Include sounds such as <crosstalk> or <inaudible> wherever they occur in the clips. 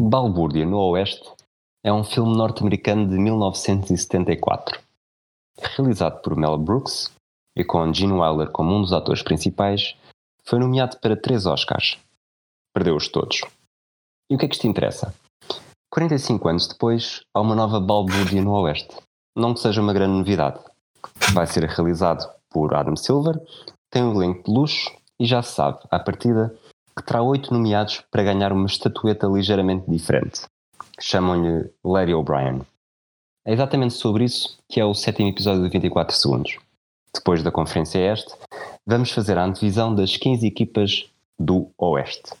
Balbúrdia no Oeste é um filme norte-americano de 1974. Realizado por Mel Brooks e com Gene Wilder como um dos atores principais, foi nomeado para três Oscars. Perdeu-os todos. E o que é que isto interessa? 45 anos depois, há uma nova Balbúrdia no Oeste. Não que seja uma grande novidade. Vai ser realizado por Adam Silver, tem um elenco de luxo e já se sabe, à partida, que terá oito nomeados para ganhar uma estatueta ligeiramente diferente. Chamam-lhe Larry O'Brien. É exatamente sobre isso que é o sétimo episódio de 24 segundos. Depois da Conferência Este, vamos fazer a antevisão das 15 equipas do Oeste.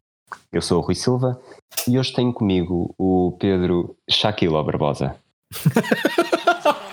Eu sou o Rui Silva e hoje tenho comigo o Pedro Shaquille Barbosa. <laughs>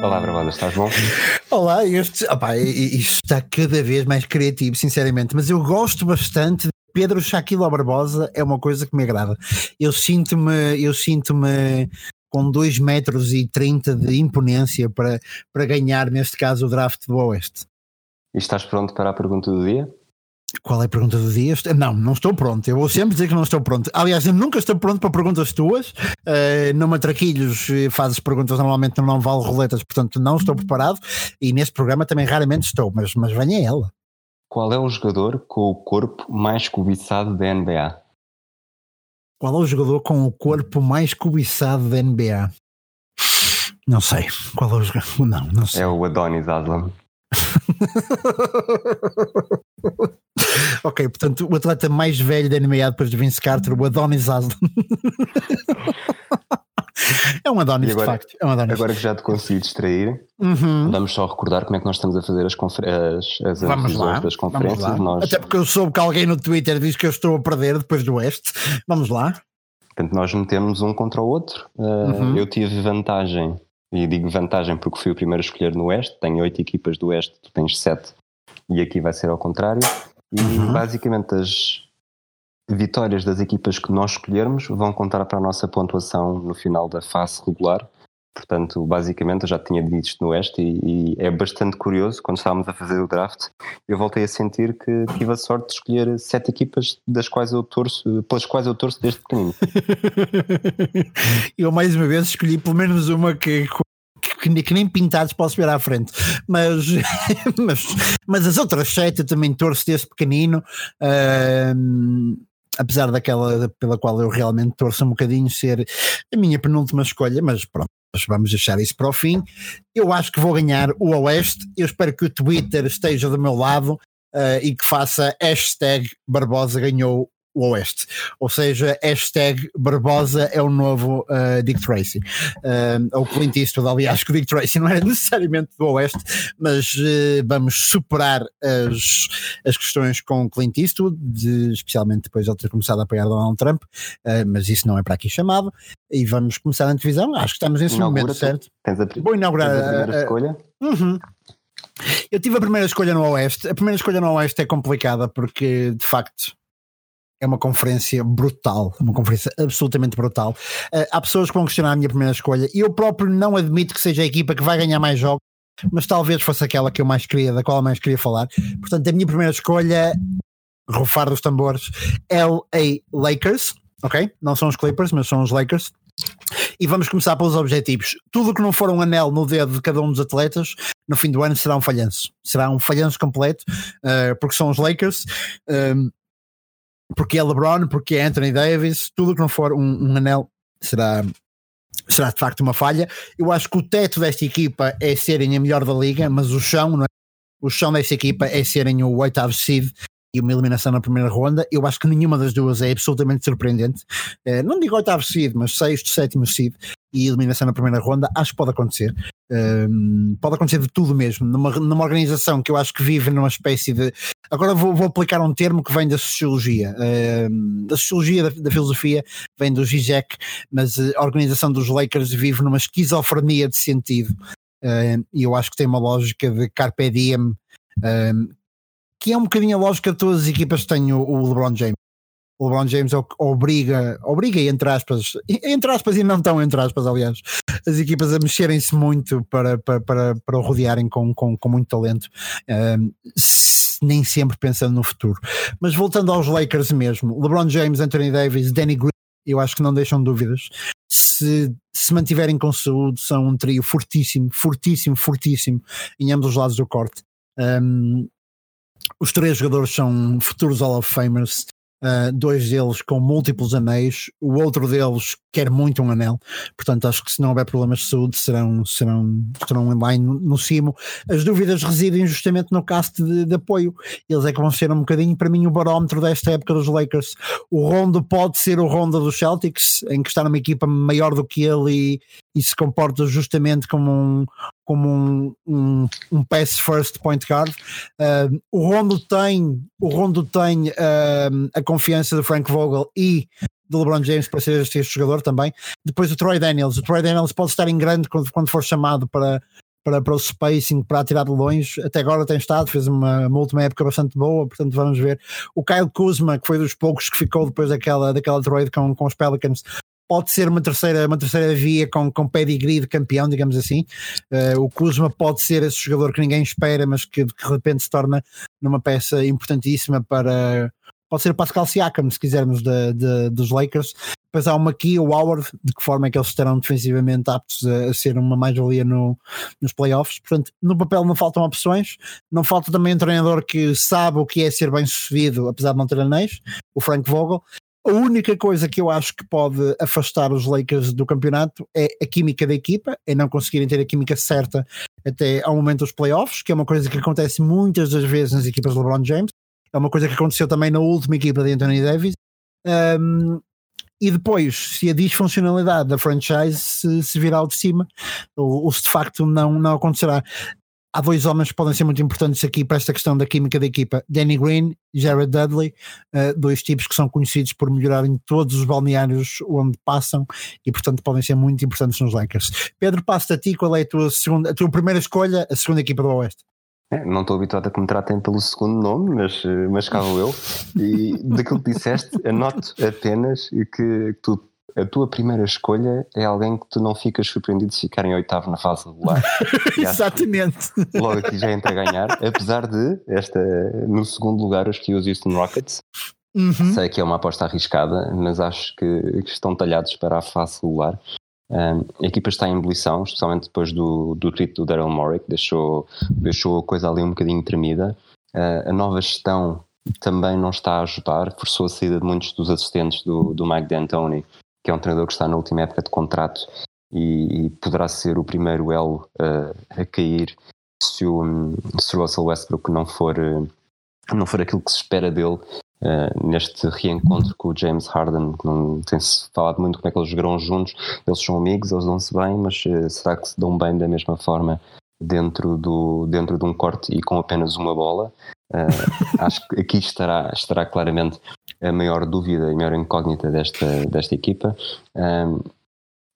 Olá, Barbosa, estás bom? <laughs> Olá, este, opá, isto está cada vez mais criativo, sinceramente, mas eu gosto bastante de Pedro Shaquille Barbosa, é uma coisa que me agrada. Eu sinto-me, eu sinto-me com 2 metros e 30 de imponência para, para ganhar, neste caso, o draft do Oeste. E estás pronto para a pergunta do dia? Qual é a pergunta do dia? Não, não estou pronto. Eu vou sempre dizer que não estou pronto. Aliás, eu nunca estou pronto para perguntas tuas. Uh, no Matraquilhos eh, fazes perguntas normalmente no Não Vale Roletas, portanto não estou preparado. E neste programa também raramente estou, mas, mas venha ela. Qual é o jogador com o corpo mais cobiçado da NBA? Qual é o jogador com o corpo mais cobiçado da NBA? Não sei. Qual é o jogador? Não, não sei. É o Adonis Aslam. <laughs> ok, portanto, o atleta mais velho da NBA depois de Vince Carter, o Adonis Aslan. <laughs> é um Adonis, agora, de facto. É um Adonis. Agora que já te consegui distrair, Uhum. vamos só recordar como é que nós estamos a fazer as, as, as Vamos lá, das conferências. Nós, Até porque eu soube que alguém no Twitter diz que eu estou a perder depois do Oeste. Vamos lá. Portanto, nós metemos um contra o outro. Uh, Uhum. Eu tive vantagem, e digo vantagem porque fui o primeiro a escolher no Oeste. Tenho oito equipas do Oeste, tu tens sete, e aqui vai ser ao contrário. E Uhum. basicamente as vitórias das equipas que nós escolhermos vão contar para a nossa pontuação no final da fase regular. Portanto, basicamente, eu já tinha dito isto no Oeste e, e é bastante curioso, quando estávamos a fazer o draft, eu voltei a sentir que tive a sorte de escolher sete equipas das quais eu torço, pelas quais eu torço desde pequenino. <laughs> eu mais uma vez escolhi pelo menos uma que, que, que nem pintados posso ver à frente, mas, <laughs> mas, mas as outras sete eu também torço desde pequenino. ahm, apesar daquela pela qual eu realmente torço um bocadinho ser a minha penúltima escolha, mas pronto, vamos deixar isso para o fim. Eu acho que vou ganhar o Oeste. Eu espero que o Twitter esteja do meu lado ah, e que faça hashtag Barbosa ganhou o Oeste. Ou seja, hashtag Barbosa é o novo ah, Dick Tracy. Ah, ou Clint Eastwood, aliás, que o Dick Tracy não era <laughs> necessariamente do Oeste, mas eh, vamos superar as, as questões com o Clint Eastwood, de- especialmente depois de ele ter começado a apoiar Donald Trump, ah, mas isso não é para aqui chamado. E vamos começar a antevisão. Acho que estamos nesse Inaugura momento, certo? Tens a, Vou inaugurar. a primeira escolha? Uhum. Eu tive a primeira escolha no Oeste. A primeira escolha no Oeste é complicada porque, de facto, é uma conferência brutal. Uma conferência absolutamente brutal. Uh, há pessoas que vão questionar a minha primeira escolha eu próprio não admito que seja a equipa que vai ganhar mais jogos, mas talvez fosse aquela que eu mais queria, da qual eu mais queria falar. Portanto, a minha primeira escolha, rufar dos tambores, LA Lakers. Ok? Não são os Clippers, mas são os Lakers. E vamos começar pelos objetivos. Tudo que não for um anel no dedo de cada um dos atletas, no fim do ano será um falhanço. Será um falhanço completo, uh, porque são os Lakers, um, porque é LeBron, porque é Anthony Davis, tudo que não for um, um anel será, será de facto uma falha. Eu acho que o teto desta equipa é serem a melhor da liga, mas o chão, não é? O chão desta equipa é serem o oitavo seed e uma eliminação na primeira ronda. Eu acho que nenhuma das duas é absolutamente surpreendente. Uh, não digo oitavo seed, mas sexto, sétimo seed e eliminação na primeira ronda, acho que pode acontecer. Um, pode acontecer de tudo mesmo. Numa, numa organização que eu acho que vive numa espécie de. Agora vou, vou aplicar um termo que vem da sociologia. Um, da sociologia da, da, filosofia, vem do Zizek, mas a organização dos Lakers vive numa esquizofrenia de sentido. Um, e eu acho que tem uma lógica de Carpe Diem, que é um bocadinho a lógica de todas as equipas que têm o, o LeBron James o LeBron James obriga, obriga entre aspas, <laughs> entre aspas e não tão entre aspas, aliás, as equipas a mexerem-se muito para, para, para, para o rodearem com, com, com muito talento, um, nem sempre pensando no futuro. Mas voltando aos Lakers mesmo, LeBron James, Anthony Davis, Danny Green, eu acho que não deixam dúvidas. Se se mantiverem com saúde, são um trio fortíssimo, fortíssimo, fortíssimo em ambos os lados do corte. Um, os três jogadores são futuros Hall of Famers Uh, dois deles com múltiplos anéis, o outro deles quer muito um anel, portanto acho que se não houver problemas de saúde serão, serão, serão lá no, no cimo. As dúvidas residem justamente no cast de, de, apoio, eles é que vão ser um bocadinho para mim o barómetro desta época dos Lakers. O Rondo pode ser o Rondo dos Celtics, em que está numa equipa maior do que ele e, e se comporta justamente como um, como um, um, um pass first point guard. Uh, o Rondo tem, o Rondo tem uh, a confiança do Frank Vogel e do LeBron James para ser este, este, jogador também. Depois o Troy Daniels. O Troy Daniels pode estar em grande quando, quando for chamado para, para, para o spacing, para atirar de longe. Até agora tem estado, fez uma, uma última época bastante boa, portanto vamos ver. O Kyle Kuzma, que foi dos poucos que ficou depois daquela, daquela trade com, com os Pelicans, pode ser uma terceira, uma terceira via com, com pedigree de campeão, digamos assim. Uh, o Kuzma pode ser esse jogador que ninguém espera, mas que, de repente se torna numa peça importantíssima para. Pode ser o Pascal Siakam, se quisermos, de, de, dos Lakers. Depois há uma aqui, o Howard, de que forma é que eles estarão defensivamente aptos a, a ser uma mais-valia no, nos playoffs. Portanto, no papel não faltam opções, não falta também um treinador que sabe o que é ser bem sucedido, apesar de não ter anéis, o Frank Vogel, a única coisa que eu acho que pode afastar os Lakers do campeonato é a química da equipa, é não conseguirem ter a química certa até ao momento dos playoffs, que é uma coisa que acontece muitas das vezes nas equipas de LeBron James. É uma coisa que aconteceu também na última equipa de Anthony Davis. Um, e depois, se a disfuncionalidade da franchise se, se virar ao de cima, ou, ou, se de facto não, não acontecerá há dois homens que podem ser muito importantes aqui para esta questão da química da equipa: Danny Green e Jared Dudley, uh, dois tipos que são conhecidos por melhorarem todos os balneários onde passam e, portanto, podem ser muito importantes nos Lakers. Pedro, passo a ti qual é a tua, segunda, a tua primeira escolha, a segunda equipa do Oeste. É, não estou habituado a que me tratem pelo segundo nome, mas, eh, mas cá vou eu. E daquilo que disseste, <laughs> anoto apenas que, que tu a tua primeira escolha é alguém que tu não ficas surpreendido se ficar em oitavo na fase regular. <laughs> Exatamente. Logo aqui já entra a ganhar, apesar de esta, no segundo lugar, os que os Houston Rockets. Uhum. Sei que é uma aposta arriscada, mas acho que, que estão talhados para a fase regular. Um, a equipa está em ebulição, especialmente depois do, do tweet do Daryl Morey, que deixou, deixou a coisa ali um bocadinho tremida. Uh, a nova gestão também não está a ajudar, forçou a saída de muitos dos assistentes do, do Mike D'Antoni que é um treinador que está na última época de contrato e, e poderá ser o primeiro elo uh, a cair se o, se o Russell Westbrook não for, uh, não for aquilo que se espera dele uh, neste reencontro com o James Harden, não tem-se falado muito como é que eles jogarão juntos, eles são amigos, eles dão-se bem, mas será que se dão bem da mesma forma dentro, do, dentro de um corte e com apenas uma bola? <laughs> acho que aqui estará, estará claramente a maior dúvida e a maior incógnita desta, desta equipa. Um,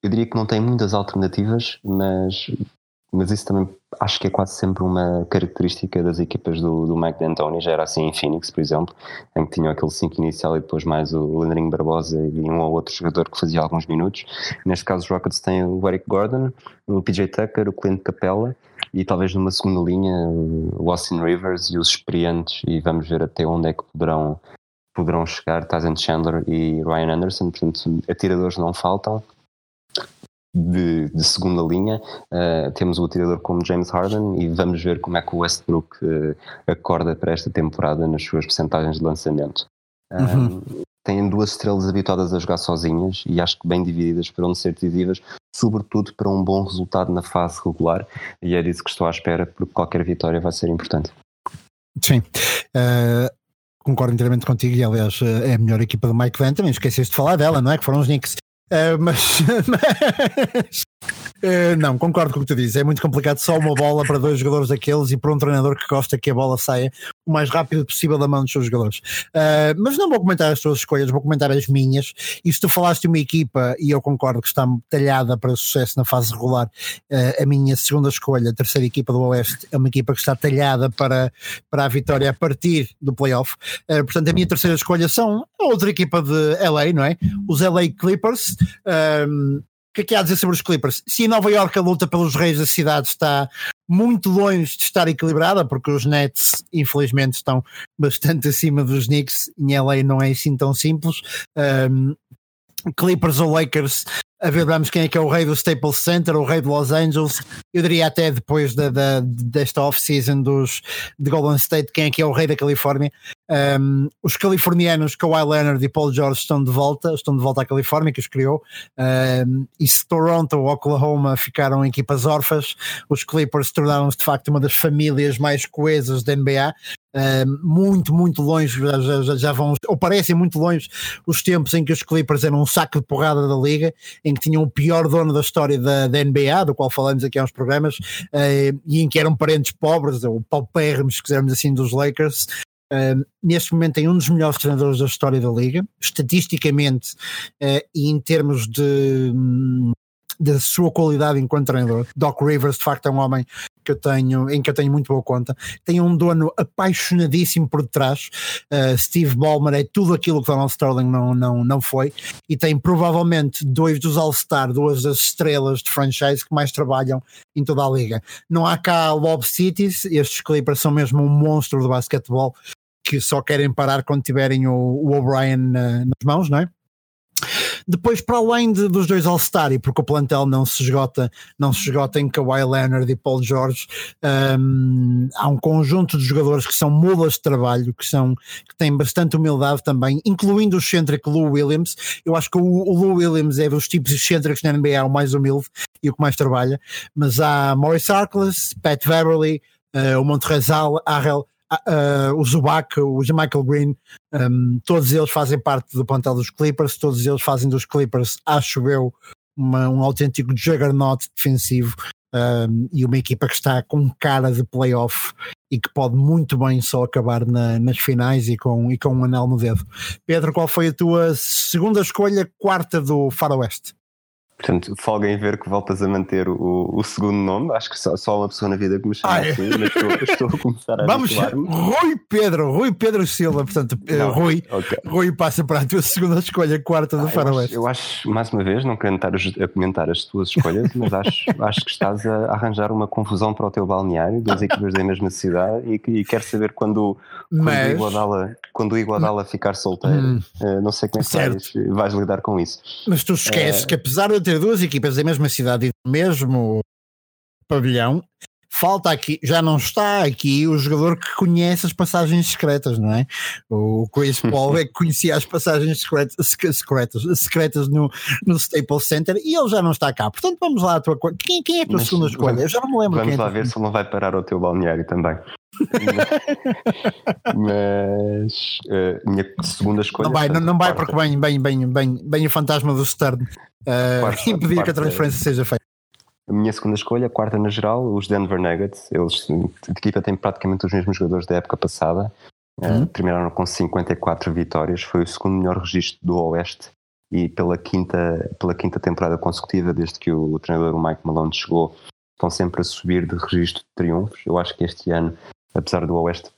eu diria que não tem muitas alternativas, mas, mas isso também acho que é quase sempre uma característica das equipas do, do Mike D'Antoni. Já era assim em Phoenix, por exemplo, em que tinham aquele 5 inicial e depois mais o Leandrinho Barbosa e um ou outro jogador que fazia alguns minutos. Neste caso, os Rockets têm o Eric Gordon, o PJ Tucker, o Clint Capella e talvez numa segunda linha o Austin Rivers e os experientes e vamos ver até onde é que poderão poderão chegar Tyson Chandler e Ryan Anderson, portanto, atiradores não faltam. De, de segunda linha, uh, temos o atirador como James Harden e vamos ver como é que o Westbrook uh, acorda para esta temporada nas suas percentagens de lançamento. Uhum. Uh, têm duas estrelas habituadas a jogar sozinhas e acho que bem divididas para onde ser decisivas, sobretudo para um bom resultado na fase regular, e é disso que estou à espera, porque qualquer vitória vai ser importante. Sim. Uh, concordo inteiramente contigo e aliás é a melhor equipa do Mike Van, também esqueceste de falar dela, não é? Que foram os Knicks. Uh, mas, <laughs> mas uh, não, concordo com o que tu dizes. É muito complicado só uma bola para dois jogadores daqueles e para um treinador que gosta que a bola saia o mais rápido possível da mão dos seus jogadores. Uh, mas não vou comentar as tuas escolhas, vou comentar as minhas. E se tu falaste de uma equipa, e eu concordo que está talhada para sucesso na fase regular, a minha segunda escolha, a terceira equipa do Oeste, é uma equipa que está talhada para, para a vitória a partir do playoff. portanto, a minha terceira escolha são outra equipa de LA, não é? Os LA Clippers. Um, o que é que há a dizer sobre os Clippers? Se em Nova York a luta pelos reis da cidade está muito longe de estar equilibrada, porque os Nets, infelizmente, estão bastante <laughs> acima dos Knicks, em LA não é assim tão simples. Um, Clippers ou Lakers a ver vamos quem é que é o rei do Staples Center, o rei de Los Angeles. Eu diria até depois da, da desta off-season dos de Golden State, quem é que é o rei da Califórnia. Um, os californianos Kawhi Leonard e Paul George estão de volta, estão de volta à Califórnia, que os criou. Um, e se Toronto ou Oklahoma ficaram equipas órfãs, os Clippers tornaram-se de facto uma das famílias mais coesas da NBA. Uh, muito, muito longe, já, já, já, vão, ou parecem muito longe, os tempos em que os Clippers eram um saco de porrada da liga, em que tinham o pior dono da história da, da NBA, do qual falamos aqui há uns programas, uh, e em que eram parentes pobres, ou paupérrimos, se quisermos assim, dos Lakers. Uh, neste momento tem um dos melhores treinadores da história da liga, estatisticamente e em termos de hum, da sua qualidade enquanto treinador. Doc Rivers, de facto, é um homem que eu tenho, em que eu tenho muito boa conta. Tem um dono apaixonadíssimo por detrás. Uh, Steve Ballmer é tudo aquilo que Donald Sterling não, não, não foi. E tem provavelmente dois dos All-Star, duas das estrelas de franchise que mais trabalham em toda a liga. Não há cá Lob Cities, estes Clippers são mesmo um monstro do basquetebol que só querem parar quando tiverem o, o O'Brien uh, nas mãos, não é? Depois, para além de, dos dois All-Star, e porque o plantel não se esgota, não se esgota em Kawhi Leonard e Paul George, um, há um conjunto de jogadores que são mulas de trabalho, que, são, que têm bastante humildade também, incluindo o excêntrico Lou Williams. Eu acho que o, o Lou Williams é dos tipos excêntricos na NBA o mais humilde e o que mais trabalha, mas há Maurice Harkless, Pat Beverly, uh, o Montrezl, Arrel, uh, o Zubac, o Michael Green, um, todos eles fazem parte do plantel dos Clippers, todos eles fazem dos Clippers, acho eu, uma, um autêntico juggernaut defensivo um, e uma equipa que está com cara de playoff e que pode muito bem só acabar na, nas finais e com, e com um anel no dedo. Pedro, qual foi a tua segunda escolha, quarta do Faroeste? Portanto, folga em ver que voltas a manter o, o segundo nome. Acho que só, só uma pessoa na vida que me chama ah, é. assim, mas estou, <laughs> estou, a começar a Vamos, Rui Pedro, Rui Pedro Silva, portanto, eh, não, Rui, okay. Rui passa para a tua segunda escolha, quarta do ah, Faroeste. Eu, acho, mais uma vez, não quero estar a, comentar as tuas escolhas, mas acho, <laughs> acho que estás a arranjar uma confusão para o teu balneário, duas equipas da mesma cidade, e, e quero saber quando, quando, mas, o Iguodala, quando o Iguodala ficar solteiro, hum, uh, não sei como é que vais, vais, lidar com isso. Mas tu esqueces uh, que apesar de ter duas equipas da mesma cidade e do mesmo pavilhão, falta aqui, já não está aqui o jogador que conhece as passagens secretas, não é? O Chris Paul <laughs> é que conhecia as passagens secretas, secretas, secretas no, no Staples Center e ele já não está cá. Portanto, vamos lá, a tua, quem, quem é a tua Mas, segunda escolha? Eu já não me lembro. Vamos é lá ver se ele não vai parar o teu balneário também. <laughs> Mas uh, minha segunda escolha. Não vai, não, não vai porque bem, bem, bem, bem, bem o fantasma do Stern uh, <laughs> impedir quarta, que a transferência seja feita. A minha segunda escolha, a quarta na geral, os Denver Nuggets. Eles, a equipa tem praticamente os mesmos jogadores da época passada. Eh, uhum. Uh, terminaram com 54 vitórias. Foi o segundo melhor registro do Oeste e pela quinta, pela quinta temporada consecutiva, desde que o, o treinador Mike Malone chegou, estão sempre a subir de registro de triunfos. Eu acho que este ano apesar do Oeste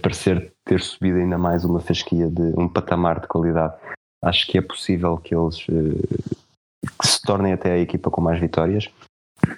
parecer ter subido ainda mais uma fasquia de um patamar de qualidade, acho que é possível que eles uh, se tornem até a equipa com mais vitórias.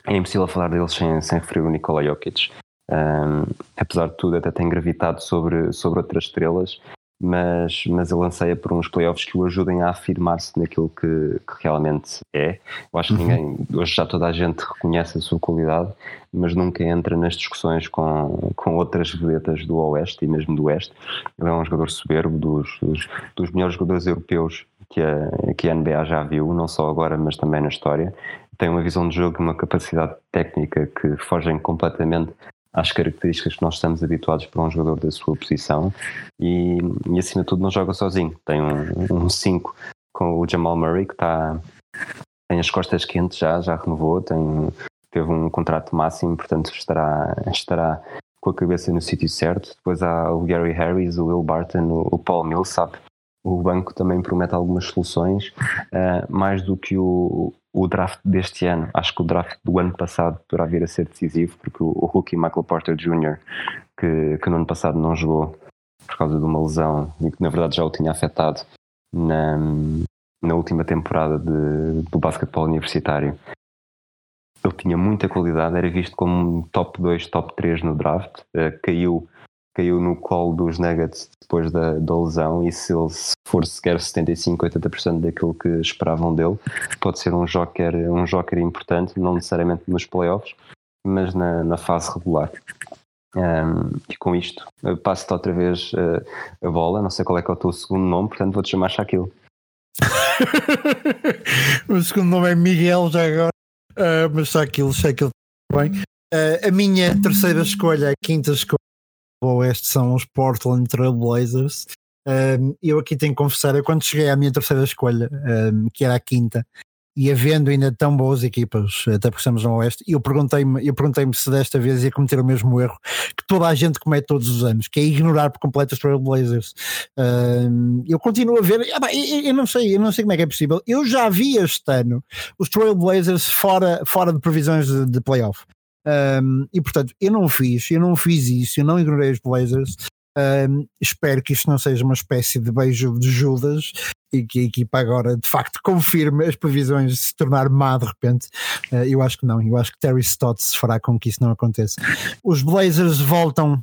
É impossível falar deles sem, sem referir o Nikola Jokic. Um, apesar de tudo, até tem gravitado sobre, sobre outras estrelas mas, mas ele anseia por uns playoffs que o ajudem a afirmar-se naquilo que, que, realmente é. Eu acho que uhum. ninguém, hoje já toda a gente reconhece a sua qualidade, mas nunca entra nas discussões com, com outras vedetas do Oeste e mesmo do Oeste. Ele é um jogador soberbo, dos, dos, dos melhores jogadores europeus que a, que a NBA já viu, não só agora, mas também na história. Tem uma visão de jogo e uma capacidade técnica que fogem completamente às características que nós estamos habituados para um jogador da sua posição e, e acima de tudo não joga sozinho. Tem um 5 um com o Jamal Murray que está tem as costas quentes já, já renovou, tem, teve um contrato máximo, portanto estará, estará com a cabeça no sítio certo. Depois há o Gary Harris, o Will Barton, o, o Paul Millsap. O banco também promete algumas soluções, uh, mais do que o, o draft deste ano. Acho que o draft do ano passado poderá vir a ser decisivo, porque o, o rookie Michael Porter Jr., que, que no ano passado não jogou por causa de uma lesão e que na verdade já o tinha afetado na, na última temporada de, do basquetebol universitário. Ele tinha muita qualidade, era visto como top 2, top 3 no draft, uh, caiu, caiu no colo dos Nuggets depois da, da lesão e se ele for sequer 75, 80% daquilo que esperavam dele, pode ser um joker, um joker importante, não necessariamente nos playoffs, mas na, na fase regular. Um, e com isto, passo-te outra vez uh, a bola. Não sei qual é que é o teu segundo nome, portanto vou-te chamar Shaquille. <laughs> o segundo nome é Miguel, já agora, uh, mas Shaquille, Shaquille bem. Uh, a minha terceira escolha, a quinta escolha Oeste são os Portland Trail Blazers. eu aqui tenho que confessar, eu quando cheguei à minha terceira escolha, que era a quinta, e havendo ainda tão boas equipas, até porque estamos no Oeste, eu perguntei-me eu perguntei se desta vez ia cometer o mesmo erro que toda a gente comete todos os anos, que é ignorar por completo os Trailblazers. Uh, eu continuo a ver, ah, eu, eu, não sei, eu não sei como é que é possível. Eu já vi este ano os Trailblazers fora, fora de previsões de, de playoff. Um, e portanto, eu não fiz, eu não fiz isso, eu não ignorei os Blazers. Um, espero que isto não seja uma espécie de beijo de Judas e que a equipa agora de facto confirme as previsões de se tornar má de repente. Uh, eu acho que não, eu acho que Terry Stotts fará com que isso não aconteça. Os Blazers voltam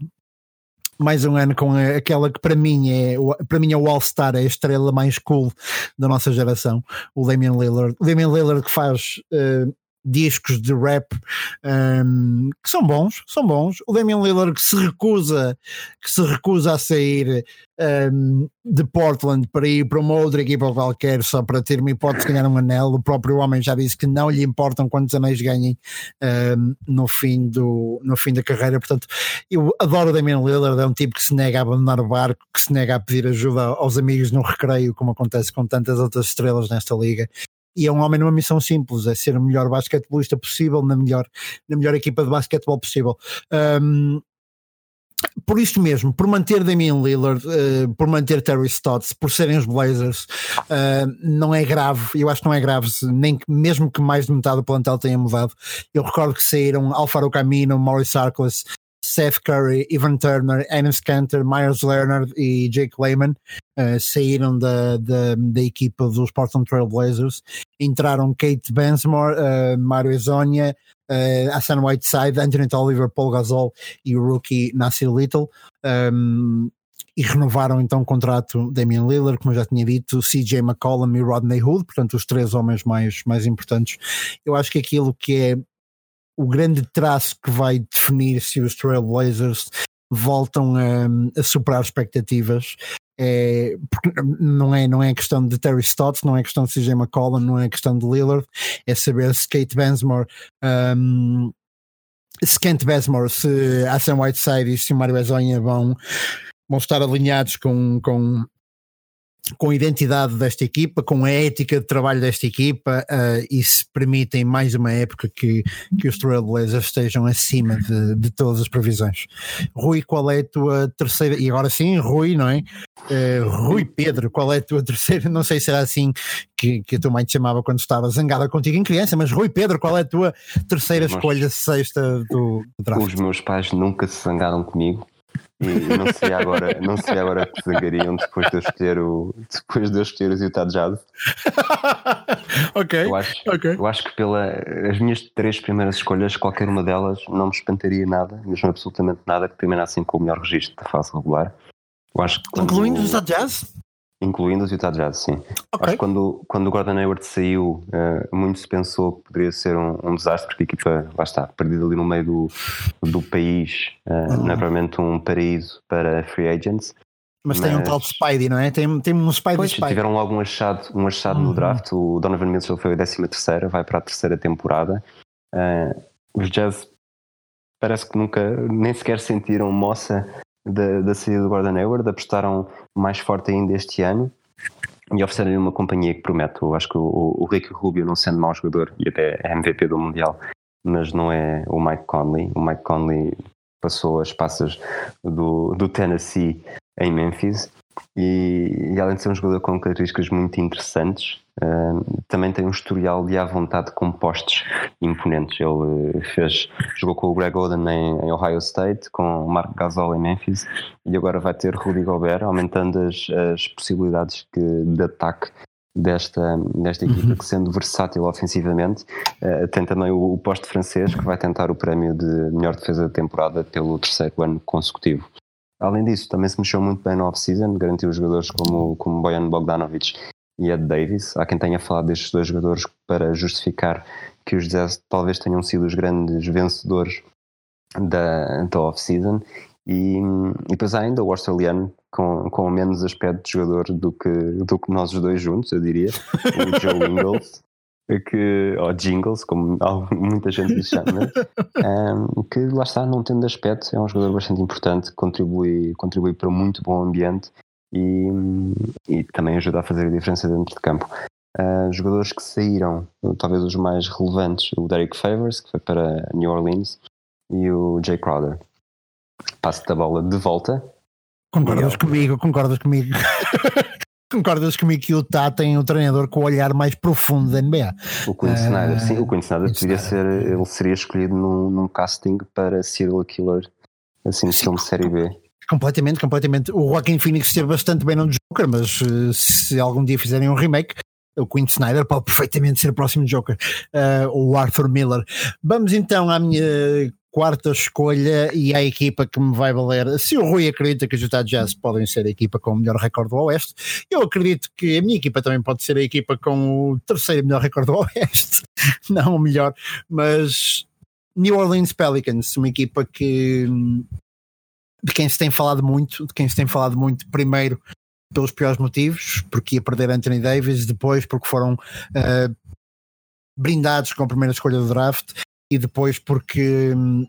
mais um ano com aquela que para mim é para mim é o All-Star, é a estrela mais cool da nossa geração, o Damian Lillard. O Damian Lillard que faz uh, discos de rap um, que são bons, são bons. O Damian Lillard que se recusa, que se recusa a sair um, de Portland para ir para uma outra equipa qualquer só para ter uma hipótese de ganhar um anel. O próprio homem já disse que não lhe importam quantos anéis ganhem um, no, fim do, no fim da carreira. Portanto, eu adoro o Damian Lillard, é um tipo que se nega a abandonar o barco, que se nega a pedir ajuda aos amigos no recreio, como acontece com tantas outras estrelas nesta liga e é um homem numa missão simples, é ser o melhor basquetebolista possível na melhor, na melhor equipa de basquetebol possível. Um, por isto mesmo, por manter Damian Lillard, uh, por manter Terry Stotts, por serem os Blazers, uh, não é grave. Eu acho que não é grave, nem que, mesmo que mais de metade do plantel tenha mudado. Eu recordo que saíram Alfaro Camino, Maurice Harkless, Seth Curry, Ivan Turner, Enes Kanter, Myers Leonard e Jake Lehman uh, saíram da, da, da, equipa dos Portland Trail Blazers. Entraram Kate Bensmore, uh, Mario Ezonia, uh, Hassan Whiteside, Anthony Oliver, Paul Gasol e o rookie Nasir Little. Um, e renovaram então o contrato Damian Lillard, como eu já tinha dito, CJ McCollum e Rodney Hood, portanto os três homens mais, mais importantes. Eu acho que aquilo que é o grande traço que vai definir se os Trailblazers voltam a, a superar expectativas. É, não, é, não é questão de Terry Stotts, não é questão de CJ McCollum, não é questão de Lillard, é saber se Kate Bensmore, um, se Kent Bensmore, se Hassan Whiteside e se Mario Bezonha vão, vão estar alinhados com, com com a identidade desta equipa, com a ética de trabalho desta equipa uh, e se permitem mais uma época que, que os Trailblazers estejam acima de, de todas as previsões. Rui, qual é a tua terceira? E agora sim, Rui, não é? Uh, Rui Pedro, qual é a tua terceira? <laughs> Não sei se era assim que, que a tua mãe te chamava quando estava zangada contigo em criança, mas Rui Pedro, qual é a tua terceira escolha sexta do, do draft? Os meus pais nunca se zangaram comigo e não sei agora, não sei agora que zangariam depois de eu escolher o depois de eu escolher os Utah Jazz. <laughs> ok. Eu acho, okay. eu acho que pela as minhas três primeiras escolhas, qualquer uma delas não me espantaria nada, mesmo absolutamente nada que terminassem com o melhor registro da fase regular. Eu acho que Incluindo os Utah Jazz? Incluindo os Utah Jazz, sim. Okay. Acho que quando, quando o Gordon Hayward saiu, uh, muito se pensou que poderia ser um, um, desastre, porque a equipa, lá está, perdida ali no meio do, do país, uh, uhum. não é provavelmente um paraíso para free agents. Mas, mas, tem um tal de Spidey, não é? Tem, tem um Spidey pois, Spidey. tiveram logo um achado, um achado uhum. no draft. O Donovan Mitchell foi a 13 terceira, vai para a terceira temporada. Uh, os Jazz parece que nunca, nem sequer sentiram moça da, da saída do Gordon Hayward, apostaram mais forte ainda este ano e ofereceram-lhe uma companhia que promete. Eu acho que o, o Ricky Rubio, não sendo mau jogador e até é MVP do Mundial, mas não é o Mike Conley. O Mike Conley passou as passas do, do Tennessee em Memphis e, e, além de ser um jogador com características muito interessantes, uh, também tem um historial de à vontade com postes imponentes. Ele uh, fez, jogou com o Greg Oden em, em, Ohio State, com o Mark Gasol em Memphis e agora vai ter Rudy Gobert, aumentando as, as possibilidades que, de ataque desta, desta equipa uhum. que sendo versátil ofensivamente uh, tem também o, o poste francês que vai tentar o prémio de melhor defesa da temporada pelo terceiro ano consecutivo. Além disso, também se mexeu muito bem no off-season, garantiu jogadores como, como Bojan Bogdanovic e Ed Davis. Há quem tenha falado destes dois jogadores para justificar que os Jazz talvez tenham sido os grandes vencedores da, da off-season. E, e depois há ainda o australiano com, com menos aspecto de jogador do que, do que nós os dois juntos, eu diria, o Joe <laughs> Ingles, que, ou Jingles, como muita gente lhe chama, <laughs> um, que lá está, não tendo aspecto, é um jogador bastante importante, contribui, contribui para um muito bom ambiente e, e também ajuda a fazer a diferença dentro de campo. Uh, jogadores que saíram, talvez os mais relevantes, o Derek Favors, que foi para New Orleans, e o Jay Crowder. Passo da bola de volta. Concordas comigo, concordas comigo. <laughs> Concordas comigo que o Utah tem um treinador com o olhar mais profundo da NBA? O Quinn Snyder, uh, sim, o Quinn Snyder poderia ser, ele seria escolhido num, num casting para serial killer, assim, sim, filme de série B. Completamente, completamente. O Joaquin Phoenix esteve bastante bem no Joker, mas uh, se algum dia fizerem um remake, o Quinn Snyder pode <laughs> perfeitamente ser o próximo Joker, uh, o Arthur Miller. Vamos então à minha quarta escolha e a equipa que me vai valer. Se o Rui acredita que os Utah Jazz podem ser a equipa com o melhor recorde do Oeste, eu acredito que a minha equipa também pode ser a equipa com o terceiro melhor recorde do <laughs> Oeste, não o melhor, mas New Orleans Pelicans, uma equipa que de quem se tem falado muito, de quem se tem falado muito primeiro pelos piores motivos, porque ia perder Anthony Davis, depois porque foram uh, brindados com a primeira escolha do draft e depois porque hum,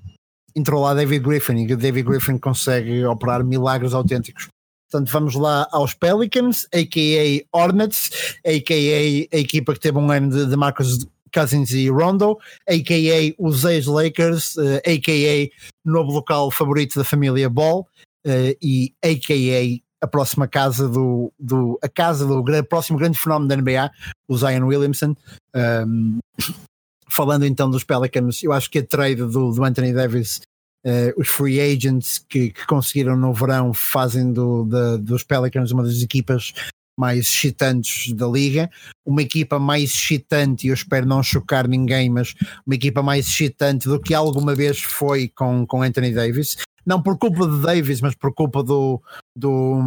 entrou lá David Griffin e David Griffin consegue operar milagres autênticos. Portanto, vamos lá aos Pelicans, a.k.a. Hornets, a.k.a. a equipa que teve um ano de, de Marcus Cousins e Rondo, a.k.a. os ex-Lakers, uh, a.k.a. novo local favorito da família Ball uh, e a.k.a. a próxima casa do, do a casa do próximo grande fenómeno da NBA, o Zion Williamson. Um, <coughs> falando então dos Pelicans, eu acho que a trade do, do Anthony Davis, uh, os free agents que, que, conseguiram no verão fazem do, de, dos Pelicans uma das equipas mais excitantes da liga, uma equipa mais excitante, e eu espero não chocar ninguém, mas uma equipa mais excitante do que alguma vez foi com, com Anthony Davis, não por culpa de Davis, mas por culpa do, do,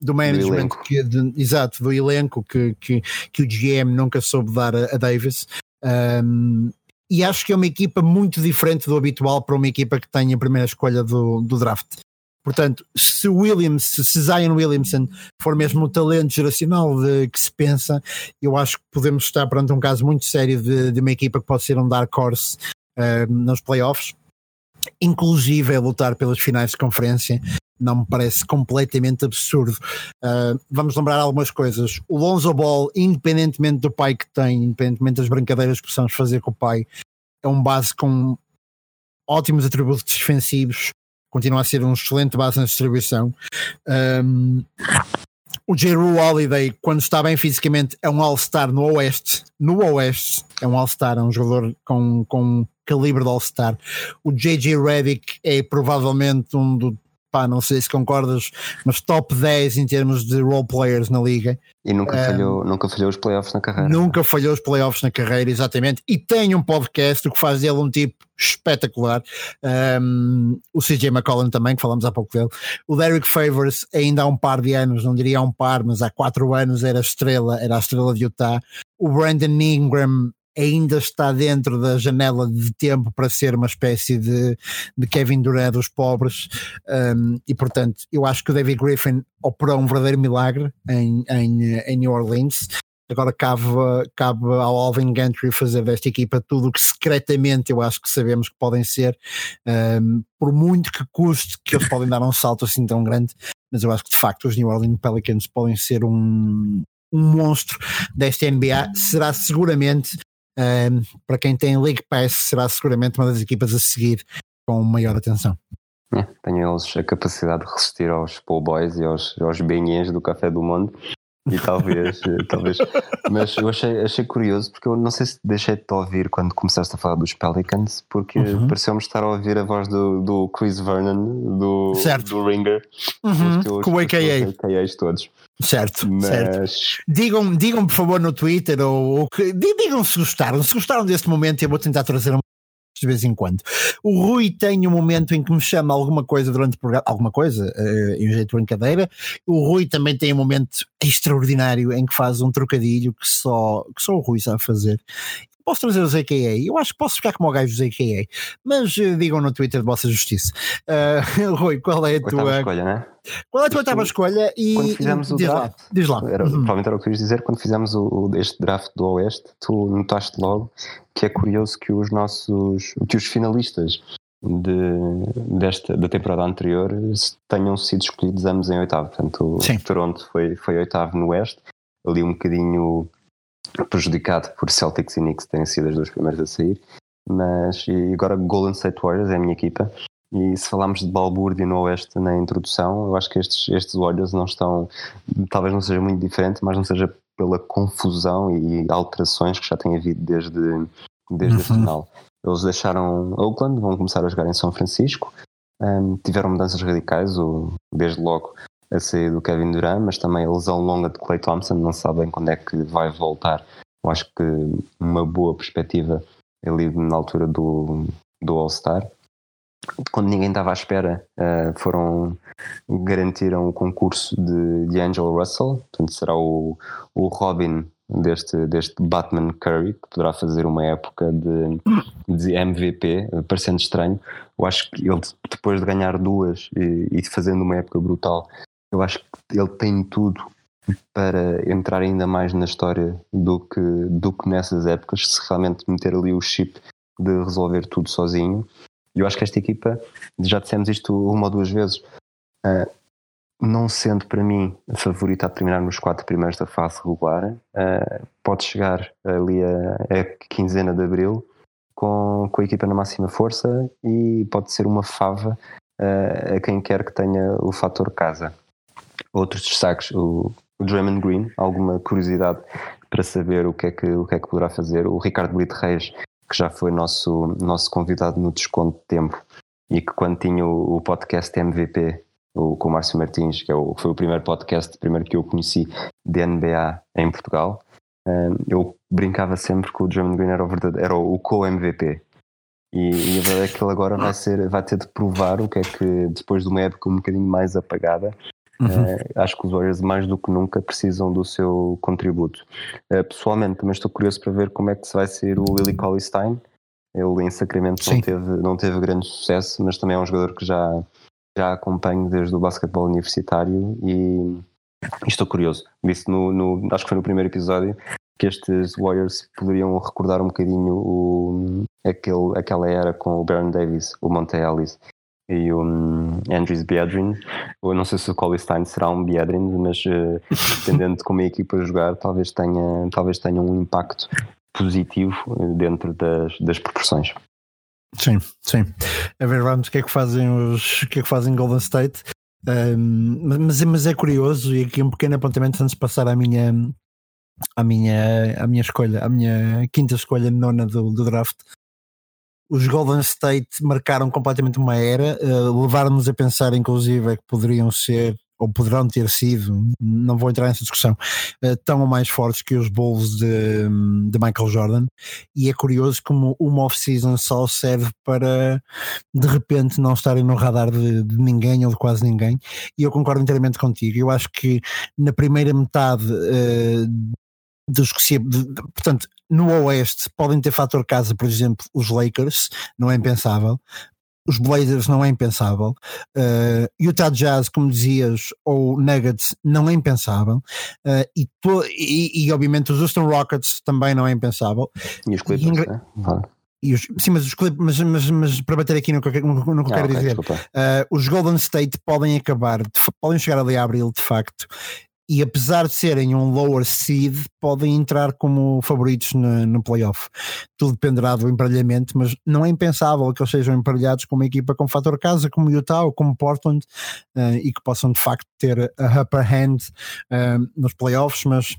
do management, do que, de, exato, do elenco que, que, que o GM nunca soube dar a, a Davis. Um, e acho que é uma equipa muito diferente do habitual para uma equipa que tem a primeira escolha do, do draft. Portanto, se Williams, se Zion Williamson for mesmo o talento geracional de, que se pensa, eu acho que podemos estar perante um caso muito sério de, de uma equipa que pode ser um dark horse uh, nos playoffs, inclusive a lutar pelas finais de conferência não me parece completamente absurdo. Uh, vamos lembrar algumas coisas. O Lonzo Ball, independentemente do pai que tem, independentemente das brincadeiras que possamos fazer com o pai, é um base com ótimos atributos defensivos, continua a ser um excelente base na distribuição. Um, o J. Rue Holiday, quando está bem fisicamente, é um All-Star no Oeste. No Oeste, é um All-Star, é um jogador com, com calibre de All-Star. O J.J. Redick é provavelmente um do pá, não sei se concordas, mas top 10 em termos de role players na liga. E nunca, um, falhou, nunca falhou os playoffs na carreira. Nunca falhou os playoffs na carreira, exatamente. E tem um podcast, o que faz dele um tipo espetacular. Um, o CJ McCollum também, que falamos há pouco dele. O Derek Favors, ainda há um par de anos, não diria há um par, mas há quatro anos era estrela, era a estrela de Utah. O Brandon Ingram ainda está dentro da janela de tempo para ser uma espécie de, de Kevin Durant dos pobres. Um, e portanto eu acho que o David Griffin operou um verdadeiro milagre em, em, em New Orleans. Agora cabe, cabe ao Alvin Gantry fazer desta equipa tudo o que secretamente eu acho que sabemos que podem ser, um, por muito que custe que eles podem dar um salto assim tão grande, mas eu acho que de facto os New Orleans Pelicans podem ser um, um monstro desta NBA. Será seguramente, um, para quem tem League Pass, será seguramente uma das equipas a seguir com maior atenção. É, tenho eles a capacidade de resistir aos po' boys e aos, aos benhês do Café do Mundo e talvez, talvez, mas eu achei, achei curioso porque eu não sei se deixei de te ouvir quando começaste a falar dos Pelicans, porque uhum. pareceu-me estar a ouvir a voz do, do Chris Vernon, do, certo. do Ringer, uhum. com o AKA. AKAs todos. Certo, mas... certo. Digam, digam por favor no Twitter ou, ou digam se gostaram, se gostaram deste momento eu vou tentar trazer uma de vez em quando. O Rui tem um momento em que me chama alguma coisa durante o programa, alguma coisa, uh, em jeito de brincadeira. O Rui também tem um momento extraordinário em que faz um trocadilho que só, que só o Rui sabe fazer. Posso trazer os AKA? Eu acho que posso ficar como o gajo dos AKA, mas uh, digam no Twitter de vossa justiça. Uh, <laughs> Rui, qual é a tua escolha, né? Qual é a tua oitava escolha? E, quando fizemos e, o diz draft, lá, diz lá. Era, uhum. Provavelmente era o que querias dizer, quando fizemos o, este draft do Oeste, tu notaste logo que é curioso que os nossos, que os finalistas de, desta, da temporada anterior tenham sido escolhidos ambos em oitavo. Portanto, o Toronto foi, foi oitavo no Oeste, ali um bocadinho prejudicado por Celtics e Knicks terem sido as duas primeiras a sair. Mas e agora Golden State Warriors é a minha equipa. E se falarmos de balbúrdia no Oeste na introdução, eu acho que estes, estes Warriors não estão, talvez não seja muito diferente, mas não seja pela confusão e alterações que já tem havido desde, desde uhum. a final. Eles deixaram Oakland, vão começar a jogar em São Francisco, um, tiveram mudanças radicais, o, desde logo a sair do Kevin Durant, mas também a lesão longa de Clay Thompson, não sabem quando é que vai voltar. Eu acho que uma boa perspectiva ali na altura do, do All-Star. Quando ninguém estava à espera, uh, foram garantiram o concurso de, de Angel Russell, portanto será o, o Robin deste, deste Batman Curry, que poderá fazer uma época de, de MVP, parecendo estranho. Eu acho que ele, depois de ganhar duas e, e fazendo uma época brutal, eu acho que ele tem tudo para entrar ainda mais na história do que, do que nessas épocas, se realmente meter ali o chip de resolver tudo sozinho. E eu acho que esta equipa, já dissemos isto uma ou duas vezes, uh, não sendo para mim a favorita a terminar nos quatro primeiros da fase regular, uh, pode chegar ali a, a quinzena de abril com, com a equipa na máxima força e pode ser uma fava uh, a quem quer que tenha o fator casa. Outros destaques, o, o Draymond Green, alguma curiosidade para saber o que é que, o que, é que poderá fazer. O Ricardo Brito Reis, que já foi nosso, nosso convidado no Desconto de Tempo e que quando tinha o, o podcast MVP o, com o Márcio Martins, que é o, foi o primeiro podcast, primeiro que eu conheci de NBA em Portugal, um, eu brincava sempre que o Draymond Green era o, era o co-MVP. E, e, a verdade é que ele agora vai, ser, vai ter de provar o que é que, depois de uma época um bocadinho mais apagada, Uhum. Uh, acho que os Warriors mais do que nunca precisam do seu contributo. Uh, pessoalmente também estou curioso para ver como é que se vai ser o Willie Colley-Stein. Ele em Sacramento não teve, não teve grande sucesso, mas também é um jogador que já, já acompanho desde o basquetebol universitário e, e estou curioso. Disse no, no, acho que foi no primeiro episódio que estes Warriors poderiam recordar um bocadinho o, aquele, aquela era com o Baron Davis, o Monte Ellis e o um, Andrews Biedrin. Eu não sei se o Collistein será um Biedrin, mas uh, dependendo de como a equipa jogar, talvez tenha, talvez tenha um impacto positivo eh, dentro das, das proporções. Sim, sim. A ver, vamos, o que é que fazem os o que é que fazem Golden State? Um, mas, mas é curioso e aqui um pequeno apontamento antes de passar à minha à minha, à minha escolha, à minha quinta escolha nona do, do draft os Golden State marcaram completamente uma era, uh, levaram-nos a pensar, inclusive, que poderiam ser ou poderão ter sido, não vou entrar nessa discussão, uh, tão ou mais fortes que os Bulls de, de Michael Jordan. E é curioso como uma off-season só serve para de repente não estarem no radar de, de, ninguém ou de quase ninguém. E eu concordo inteiramente contigo. Eu acho que na primeira metade uh, dos que se. De, de, portanto, no Oeste podem ter fator casa, por exemplo, os Lakers, não é impensável. os Blazers não é impensável, uh, Utah Jazz, como dizias, ou Nuggets não é impensável, uh, e, e, e, obviamente os Houston Rockets também não é impensável. E os Clippers, e, né? Os, sim, mas, os, mas, mas, mas para bater aqui no, no, no que eu ah, quero dizer, uh, os Golden State podem acabar, de, podem chegar ali a abril de facto, e apesar de serem um lower seed, podem entrar como favoritos no, no playoff. Tudo dependerá do emparelhamento, mas não é impensável que eles sejam emparelhados com uma equipa com fator casa, como Utah ou como Portland, uh, e que possam de facto ter a upper hand uh, nos playoffs, mas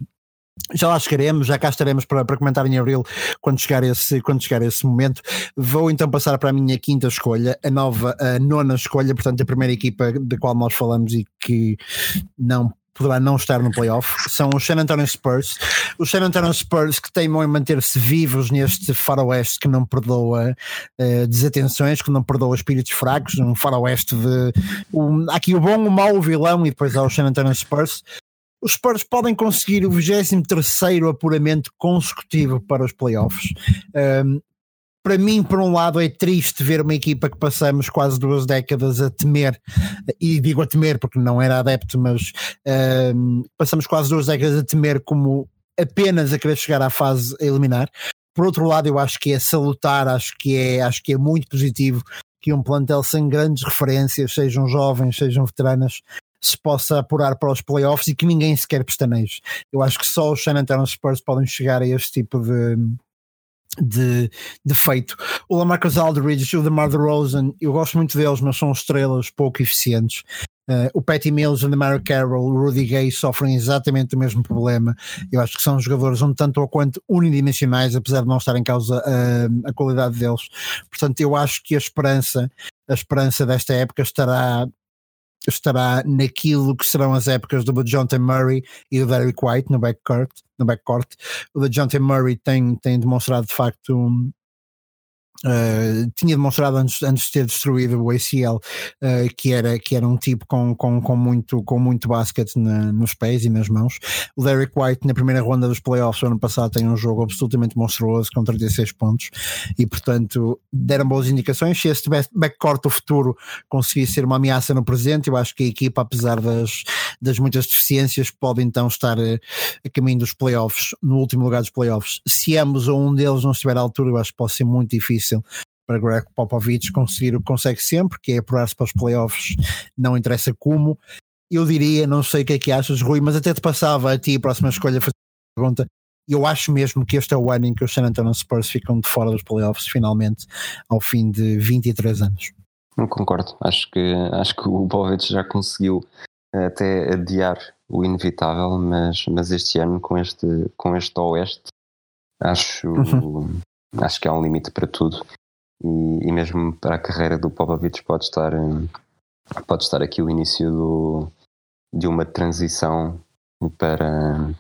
já lá chegaremos, já cá estaremos para, para comentar em abril quando chegar, esse, quando chegar esse momento. Vou então passar para a minha quinta escolha, a nova, a nona escolha, portanto, a primeira equipa da qual nós falamos e que não poderá não estar no playoff, são os San Antonio Spurs. Os San Antonio Spurs que teimam em manter-se vivos neste faroeste que não perdoa uh, desatenções, que não perdoa espíritos fracos, um faroeste de um, aqui o bom, o mau, o vilão e depois há os San Antonio Spurs os Spurs podem conseguir o 23 apuramento consecutivo para os playoffs. Um, para mim, por um lado, é triste ver uma equipa que passamos quase duas décadas a temer, e digo a temer porque não era adepto, mas um, passamos quase duas décadas a temer como apenas a querer chegar à fase a eliminar. Por outro lado, eu acho que é salutar, acho que é, acho que é muito positivo que um plantel sem grandes referências, sejam jovens, sejam veteranas, se possa apurar para os playoffs e que ninguém sequer pestaneje. Eu acho que só os San Antonio Spurs podem chegar a este tipo de, de, de feito. O Lamarcus Aldridge, o DeMar DeRozan, eu gosto muito deles, mas são estrelas pouco eficientes. Uh, o Patty Mills, o DeMar Carroll, o Rudy Gay sofrem exatamente o mesmo problema. Eu acho que são jogadores um tanto ou quanto unidimensionais, apesar de não estar em causa uh, a qualidade deles. Portanto, eu acho que a esperança, a esperança desta época estará estará naquilo que serão as épocas do Jonathan Murray e do Derek White no backcourt. No backcourt. O Jonathan Murray tem, tem demonstrado de facto Uh, tinha demonstrado antes, antes de ter destruído o ACL uh, que, era, que era um tipo com, com, com muito, com muito basquete nos pés e nas mãos. O Derek White, na primeira ronda dos playoffs ano passado, tem um jogo absolutamente monstruoso com 36 pontos e, portanto, deram boas indicações. Se este backcourt do futuro conseguir ser uma ameaça no presente, eu acho que a equipa, apesar das, das muitas deficiências, pode então estar a, eh, a caminho dos playoffs, no último lugar dos playoffs. Se ambos ou um deles não estiver à altura, eu acho que pode ser muito difícil para Greg Popovich conseguir o que consegue sempre, que é apurar-se para os playoffs, não interessa como. Eu diria, não sei o que é que achas, Rui, mas até te passava a ti a próxima escolha fazer a pergunta. Eu acho mesmo que este é o ano em que os San Antonio Spurs ficam de fora dos playoffs, finalmente, ao fim de 23 anos. Não concordo. Acho que, acho que o Popovich já conseguiu até adiar o inevitável, mas, mas este ano, com este, com este Oeste, acho, uhum. acho que há um limite para tudo. E, e mesmo para a carreira do Popovich pode estar pode estar aqui o início do, de uma transição para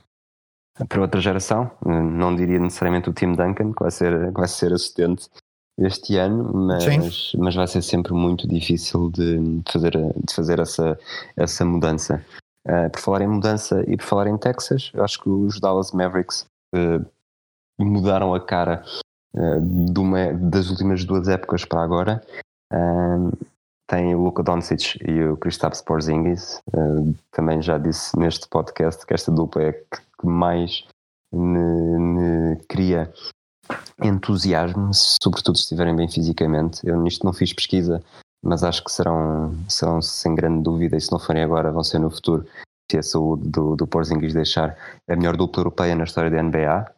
para outra geração. Não diria necessariamente o Tim Duncan que vai ser que vai ser assistente este ano mas mas vai ser sempre muito difícil de fazer de fazer essa essa mudança uh, por falar em mudança e por falar em Texas acho que os Dallas Mavericks uh, mudaram a cara uh, uma, das últimas duas épocas para agora. Uh, tem o Luka Doncic e o Kristaps Porzingis. Também já disse neste podcast que esta dupla é que mais me, me cria entusiasmo, sobretudo se estiverem bem fisicamente. Eu nisto não fiz pesquisa, mas acho que serão, serão sem grande dúvida, e se não forem agora, vão ser no futuro, se a saúde do, do Porzingis deixar a melhor dupla europeia na história da NBA.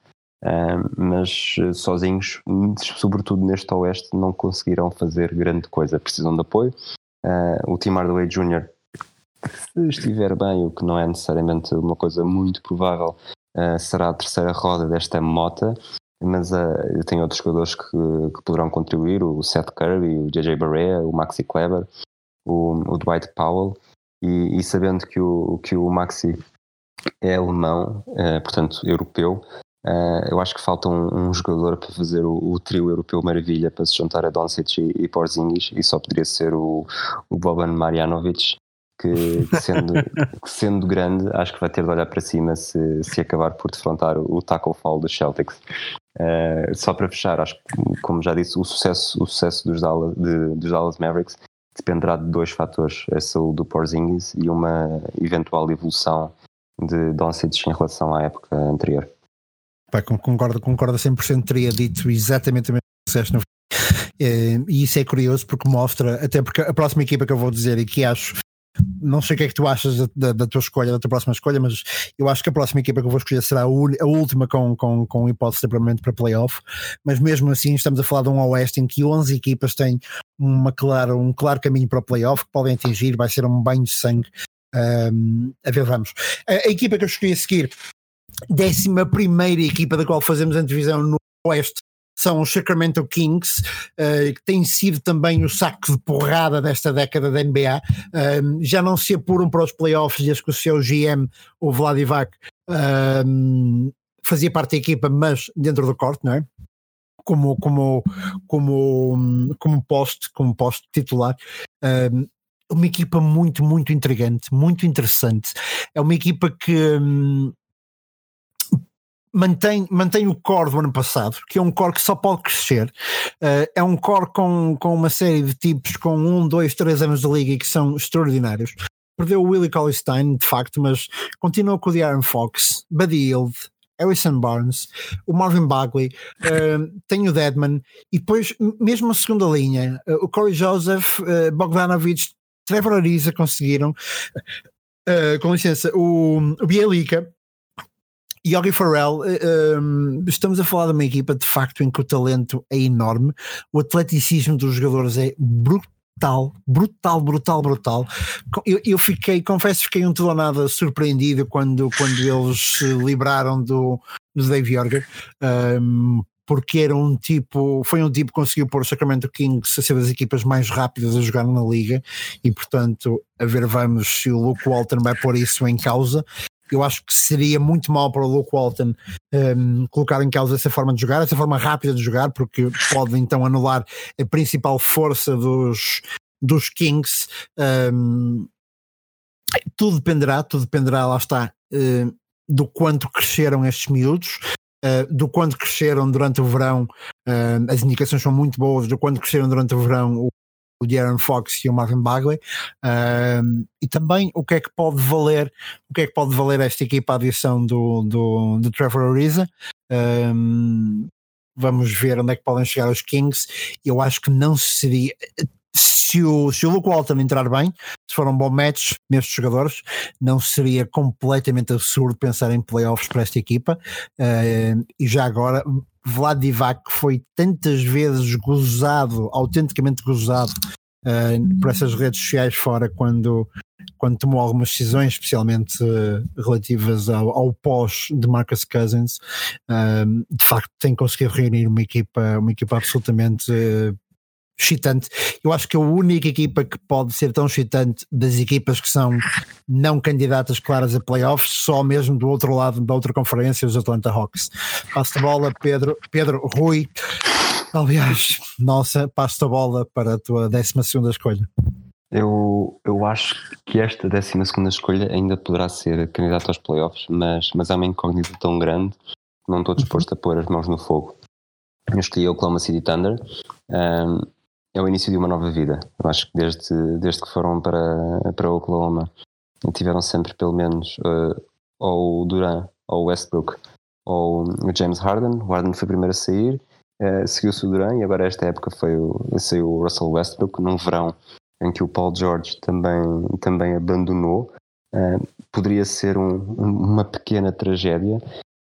Uh, mas eh, sozinhos, sobretudo neste Oeste, não conseguirão fazer grande coisa. Precisam de apoio. Uh, o Tim Hardaway Jr., se estiver bem, o que não é necessariamente uma coisa muito provável, uh, será a terceira roda desta mota. Mas eu tenho outros jogadores que, que, poderão contribuir: o Seth Curry, o JJ Barea, o Maxi Kleber, o, o Dwight Powell. E, e, sabendo que o, que o Maxi é alemão, portanto europeu, Uh, eu acho que falta um, um jogador para fazer o, o, trio europeu maravilha para se juntar a Doncic e, e Porzingis e só poderia ser o, o Boban Marjanovic que, que sendo, <laughs> que sendo grande, acho que vai ter de olhar para cima se, se acabar por defrontar o, tackle fall dos Celtics. Uh, só para fechar, acho que, como já disse, o sucesso, o sucesso dos, Dallas, de, dos Dallas Mavericks dependerá de dois fatores: a saúde do Porzingis e uma eventual evolução de Doncic em relação à época anterior. Pá, concordo, concordo 100%, teria dito exatamente o mesmo que disseste no eh, e isso é curioso porque mostra, até porque a próxima equipa que eu vou dizer e que acho não sei o que é que tu achas da, da, da, tua escolha, da tua próxima escolha, mas eu acho que a próxima equipa que eu vou escolher será a, a última com, com, com hipótese de apuramento para playoff. Mas mesmo assim, estamos a falar de um Oeste em que 11 equipas têm uma clara, um claro caminho para o playoff que podem atingir, vai ser um banho de sangue. Um, a ver, vamos. A, a, equipa que eu escolhi a seguir, décima primeira equipa da qual fazemos a divisão no Oeste, são os Sacramento Kings, uh, que tem sido também o saco de porrada desta década da NBA. Uh, já não se apuram para os playoffs desde que o seu GM, o Vladivac, uh, fazia parte da equipa, mas dentro do corte, não é? Como, como, como, como poste, como poste titular. uma equipa muito, muito intrigante, muito interessante. É uma equipa que. Um, mantém, mantém o core do ano passado, que é um core que só pode crescer. Uh, é um core com, com uma série de tipos com um, dois, três anos de liga e que são extraordinários. Perdeu o Willie Colley Stein, de facto, mas continua com o De'Aaron Fox, Buddy Hield, Harrison Barnes, o Marvin Bagley, uh, <laughs> tem o Deadman, e depois, mesmo a segunda linha, uh, o Corey Joseph, uh, Bogdanovich, Trevor Ariza conseguiram, com licença, o, o Bielica, Yogi Farrell, um, eh, ehm, estamos a falar de uma equipa de facto em que o talento é enorme, o atleticismo dos jogadores é brutal, brutal, brutal, brutal. Eu, eu fiquei, confesso, fiquei um todo nada surpreendido quando, quando eles se libraram do, do Dave Yorger. Um, ehm, porque era um tipo, foi um tipo que conseguiu pôr o Sacramento Kings a ser das equipas mais rápidas a jogar na liga e portanto a ver vamos se o Luke Walton vai pôr isso em causa eu acho que seria muito mal para o Luke Walton um, colocar em causa essa forma de jogar, essa forma rápida de jogar, porque pode então anular a principal força dos, dos Kings. Um, tudo dependerá, tudo dependerá, lá está, uh, do quanto cresceram estes miúdos. Uh, do quanto cresceram durante o verão, uh, as indicações são muito boas, do quanto cresceram durante o verão o De'Aaron Fox e o Marvin Bagley. Um, e também o que é que pode valer o que é que pode valer esta equipa a adição do, do, do Trevor Ariza? Um, vamos ver onde é que podem chegar os Kings. Eu acho que não seria se o, se o Luke Walton entrar bem, se for um bom match nestes jogadores, não seria completamente absurdo pensar em playoffs para esta equipa. Uh, e já agora, Vladivac foi tantas vezes gozado, autenticamente gozado, uh, por essas redes sociais fora quando, quando tomou algumas decisões, especialmente uh, relativas ao, ao, pós de Marcus Cousins. Uh, de facto, tem conseguido reunir uma equipa, uma equipa absolutamente excitante. Eu acho que a única equipa que pode ser tão excitante das equipas que são não candidatas claras a playoffs, só mesmo do outro lado da outra conferência, os Atlanta Hawks. Passo a bola, Pedro, Pedro, Rui. Aliás, nossa, passo a bola para a tua 12 escolha. Eu, eu acho que esta 12 escolha ainda poderá ser candidata aos playoffs, mas, mas é uma incógnita tão grande não estou disposto a pôr as mãos no fogo. Eu escolhi Oklahoma City Thunder. Um, é o início de uma nova vida. Eu acho que desde, desde que foram para, para Oklahoma tiveram sempre pelo menos uh, ou o Duran ou o Westbrook ou o James Harden. O Harden foi o primeiro a sair, uh, seguiu-se o Duran e agora esta época foi o, saiu o Russell Westbrook num verão em que o Paul George também, também abandonou. Uh, poderia ser um, uma pequena tragédia,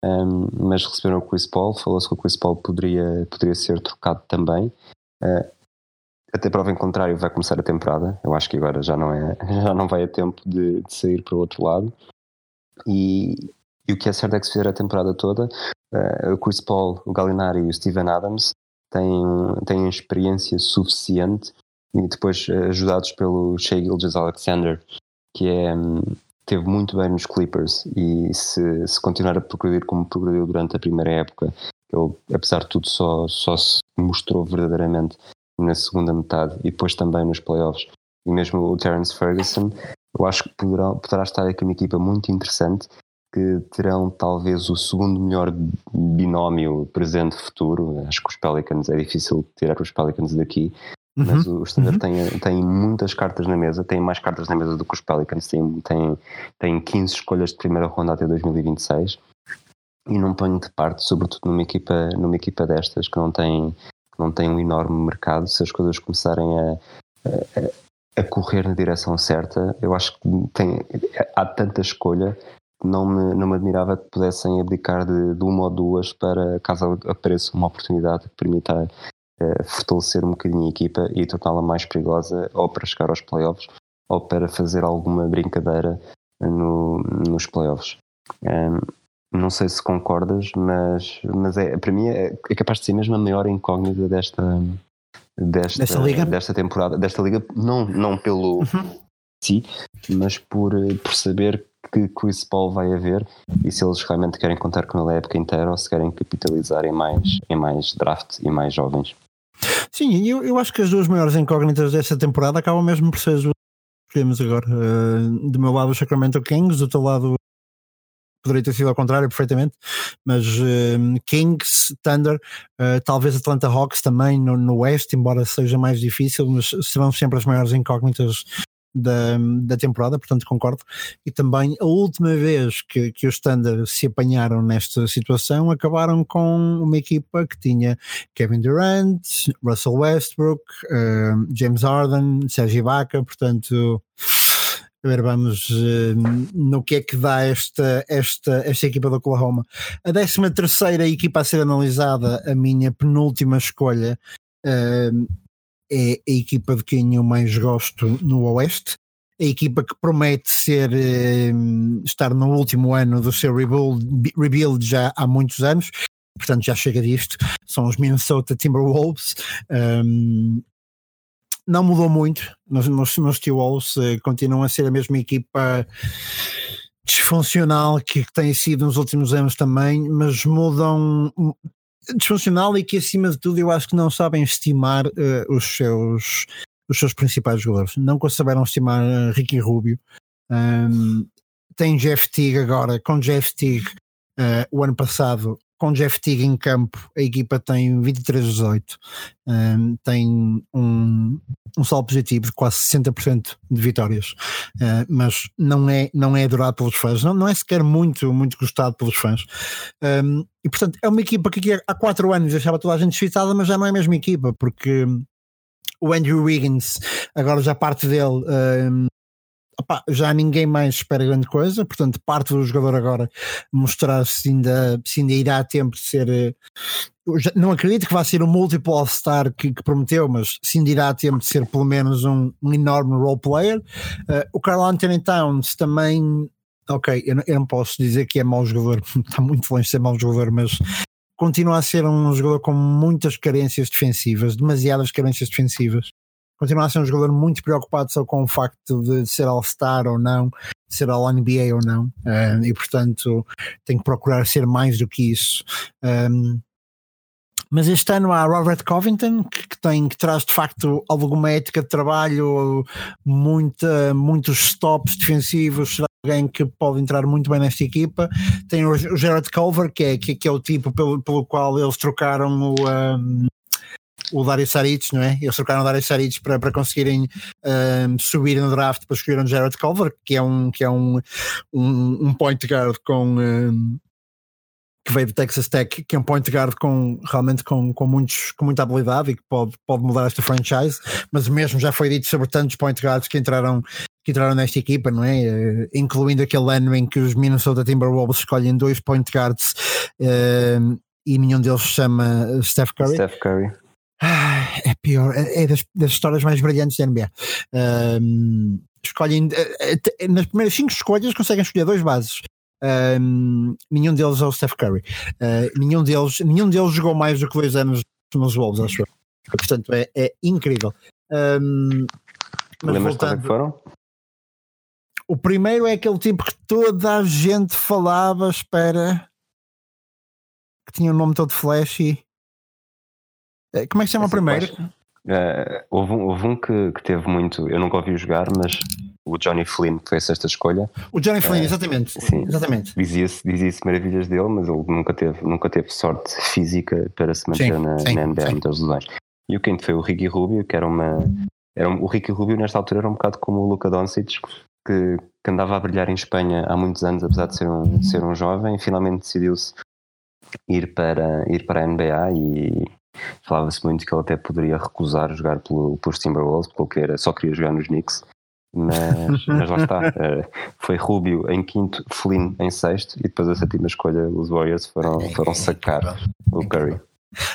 um, mas receberam o Chris Paul, falou-se que o Chris Paul poderia, poderia ser trocado também. Até prova em contrário vai começar a temporada. Eu acho que agora já não é, <laughs> já não vai a tempo de, de sair para o outro lado. E, e, o que é certo é que se fizer a temporada toda, uh, o Chris Paul, o Gallinari e o Steven Adams têm, têm experiência suficiente e depois uh, ajudados pelo Shea Gilgis Alexander, que é, um, teve muito bem nos Clippers e se, se continuar a progredir como progrediu durante a primeira época, ele, apesar de tudo, só, só se mostrou verdadeiramente na segunda metade e depois também nos playoffs. E mesmo o Terence Ferguson, eu acho que poderá, poderá estar aqui uma equipa muito interessante que terão talvez o segundo melhor binómio presente-futuro. Acho que os Pelicans é difícil tirar os Pelicans daqui, uhum. mas o Standard uhum. tem, tem muitas cartas na mesa, tem mais cartas na mesa do que os Pelicans, tem, tem, tem 15 escolhas de primeira ronda até 2026 e não ponho de parte, sobretudo numa equipa, numa equipa destas que não tem, não tem um enorme mercado, se as coisas começarem a, a, a correr na direção certa, eu acho que tem, há tanta escolha que não me, não me admirava que pudessem abdicar de, de uma ou duas para caso apareça uma oportunidade que permita uh, fortalecer um bocadinho a equipa e torná-la mais perigosa ou para chegar aos playoffs ou para fazer alguma brincadeira no, nos playoffs. Um, não sei se concordas, mas, mas é, para mim é, é capaz de ser mesmo a maior incógnita desta, desta, desta, liga? desta temporada, desta liga, não, não pelo uhum. si, mas por, por saber que Chris Paul vai haver e se eles realmente querem contar com ele a época inteira ou se querem capitalizar em mais, em mais draft e mais jovens. Sim, eu, eu acho que as duas maiores incógnitas desta temporada acabam mesmo por ser as temos agora. Uh, do meu lado, o Sacramento Kings, do teu lado, poderia ter sido ao contrário perfeitamente, mas uh, Kings, Thunder, uh, talvez Atlanta Hawks também no, no Oeste, embora seja mais difícil, mas serão sempre as maiores incógnitas da, da temporada, portanto concordo. E também a última vez que, que os Thunder se apanharam nesta situação, acabaram com uma equipa que tinha Kevin Durant, Russell Westbrook, uh, James Harden, Sergi Ibaka, portanto a ver, vamos uh, no que é que dá esta, esta, esta equipa do Oklahoma. A 13 terceira equipa a ser analisada, a minha penúltima escolha, uh, é a equipa de quem eu mais gosto no Oeste. A equipa que promete ser estar no último ano do seu rebuild, rebuild já há muitos anos, portanto já chega disto. São os Minnesota Timberwolves. Um, não mudou muito nos, nos, nos T-Wolves, continuam a ser a mesma equipa disfuncional que, tem sido nos últimos anos também, mas mudam disfuncional e que acima de tudo eu acho que não sabem estimar uh, os seus os seus principais jogadores. Não souberam estimar uh, Ricky Rubio. Um, tem Jeff Teague agora, com Jeff Teague uh, o ano passado com Jeff Teague em campo, a equipa tem 23-18, um, tem um, um saldo positivo de quase 60% de vitórias, uh, mas não é, não é adorado pelos fãs, não, não é sequer muito, muito gostado pelos fãs. Um, e portanto, é uma equipa que há 4 anos achava toda a gente excitada, mas já não é a mesma equipa, porque o Andrew Wiggins, agora já parte dele, um, já ninguém mais espera grande coisa, portanto, parte do jogador agora mostrar se ainda, se ainda irá a tempo de ser. Eh, não acredito que vá ser o múltiplo All-Star que, que, prometeu, mas se ainda irá a tempo de ser pelo menos um, um enorme role player. Uh, o Carl Anthony Towns também. Ok, eu não, eu não posso dizer que é mau jogador, <laughs> está muito longe de ser mau jogador, mas continua a ser um jogador com muitas carências defensivas, demasiadas carências defensivas continua a ser um jogador muito preocupado só com o facto de ser All-Star ou não, de ser All-NBA ou não, uh, e portanto tem que procurar ser mais do que isso. Um, mas este ano há Robert Covington, que, que, tem, que traz de facto alguma ética de trabalho, muita, muitos stops defensivos, será alguém que pode entrar muito bem nesta equipa. Tem o Gerard Culver, que é, que, que é o tipo pelo, pelo qual eles trocaram o, um, o Dario Saric, não é? Eles trocaram o Dario Saric para, para conseguirem um, subir no draft para escolher um Jared Culver, que é um, que é um, um, um point guard com. Um, que veio do Texas Tech, que é um point guard com realmente com, com, muitos, com muita habilidade e que pode, pode mudar esta franchise, mas mesmo já foi dito sobre tantos point guards que entraram, que entraram nesta equipa, não é? Uh, incluindo aquele ano em que os Minnesota Timberwolves escolhem dois point guards e nenhum deles se chama Steph Curry. Steph Curry é pior, é, é das, das, histórias mais brilhantes da NBA. Um, escolhem uh, nas primeiras cinco escolhas conseguem escolher dois bases. Um, nenhum deles é o Steph Curry. Uh, nenhum, deles, nenhum deles jogou mais do que dois anos nos Wolves, acho eu. Portanto, é, é incrível. Um, mas Lembras voltando, é foram? O primeiro é aquele tipo que toda a gente falava, espera, que tinha um nome todo flashy. Eh, como é que se chama o primeiro? Uh, houve um, houve um que, que, teve muito, eu nunca ouvi jogar, mas o Johnny Flynn, que foi a sexta escolha. O Johnny Flynn, exatamente. Sim, exatamente. Dizia-se dizia maravilhas dele, mas ele nunca teve, nunca teve sorte física para se manter Sim, na, sim, na NBA, muitas lesões. E o quinto foi o Ricky Rubio, que era uma. Era um- o Ricky Rubio, nesta altura, era um bocado como o Luka Doncic, que, que andava a brilhar em Espanha há muitos anos, apesar de ser um, ser um jovem, e finalmente decidiu-se ir para, ir para a NBA e falava-se muito que ele até poderia recusar jogar pelo, pelos Timberwolves, porque ele queria- só queria jogar nos Knicks. Mas, <laughs> mas lá está, eh, foi Rubio em quinto, Flynn em sexto, e depois a sétima escolha, os Warriors foram, foram sacar o Curry.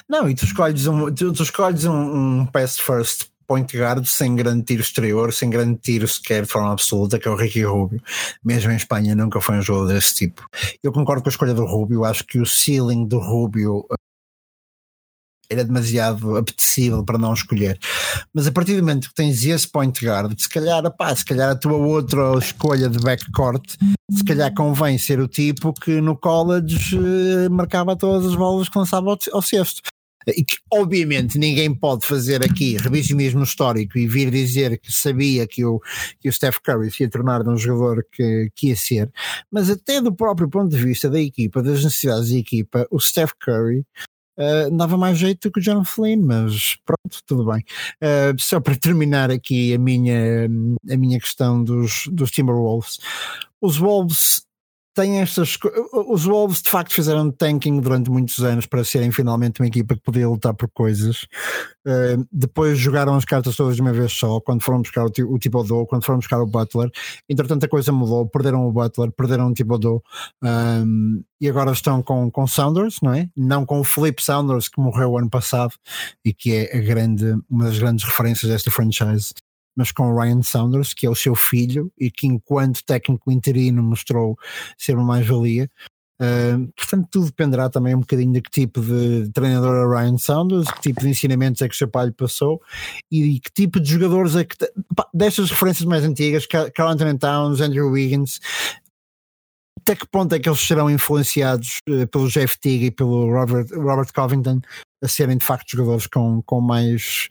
Não, e tu escolhes um, tu, tu escolhes um, um pass first point guard sem grande tiro exterior, sem grande tiro sequer de forma absoluta, que é o Ricky Rubio. Mesmo em Espanha nunca foi um jogo desse tipo. Eu concordo com a escolha do Rubio, acho que o ceiling do Rubio era demasiado apetecível para não escolher. Mas a partir do momento que tens esse point guard, se calhar, pá, se calhar a tua outra escolha de backcourt, se calhar convém ser o tipo que no college eh, marcava todas as bolas que lançava ao, ao cesto. E que, obviamente, ninguém pode fazer aqui revisionismo histórico e vir dizer que sabia que o, que o Steph Curry se ia tornar um jogador que, que ia ser, mas até do próprio ponto de vista da equipa, das necessidades da equipa, o Steph Curry Uh, dava mais jeito do que o John Flynn, mas pronto, tudo bem. Uh, só para terminar aqui a minha, a minha questão dos, dos Timberwolves, os Wolves têm estas. Os Wolves de facto fizeram tanking durante muitos anos para serem finalmente uma equipa que podia lutar por coisas. Uh, depois jogaram as cartas todas de uma vez só, quando foram buscar o, o Thibodeau, quando foram buscar o Butler. Entretanto, a coisa mudou, perderam o Butler, perderam o Thibodeau. Um, e agora estão com, com Saunders, não é? Não com o Felipe Saunders que morreu ano passado e que é a grande, uma das grandes referências desta franchise, mas com Ryan Saunders, que é o seu filho e que, enquanto técnico interino, mostrou ser uma mais-valia. Uh, portanto, tudo dependerá também um bocadinho de que tipo de treinador é Ryan Saunders, que tipo de ensinamentos é que o seu pai lhe passou e que tipo de jogadores é que. pá, destas referências mais antigas, Ca- Carl Anthony Towns, Andrew Wiggins, até que ponto é que eles serão influenciados eh, pelo Jeff Teague e pelo Robert, Robert Covington a serem de facto jogadores com, com mais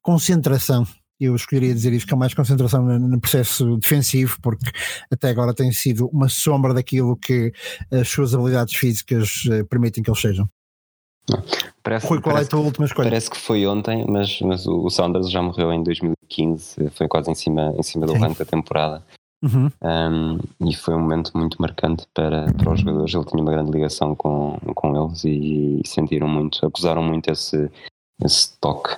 concentração? Eu escolheria dizer isso, com mais concentração no, processo defensivo, porque até agora tem sido uma sombra daquilo que as suas habilidades físicas eh, permitem que eles sejam. Parece, Rui, qual é a parece, tua última escolha? parece que foi ontem, mas, mas o o Saunders já morreu em 2015, foi quase em cima, em cima do ranking da temporada. Uhum. Um, e foi um momento muito marcante para, para os jogadores. Ele tinha uma grande ligação com, com eles e, sentiram muito, acusaram muito esse, esse toque.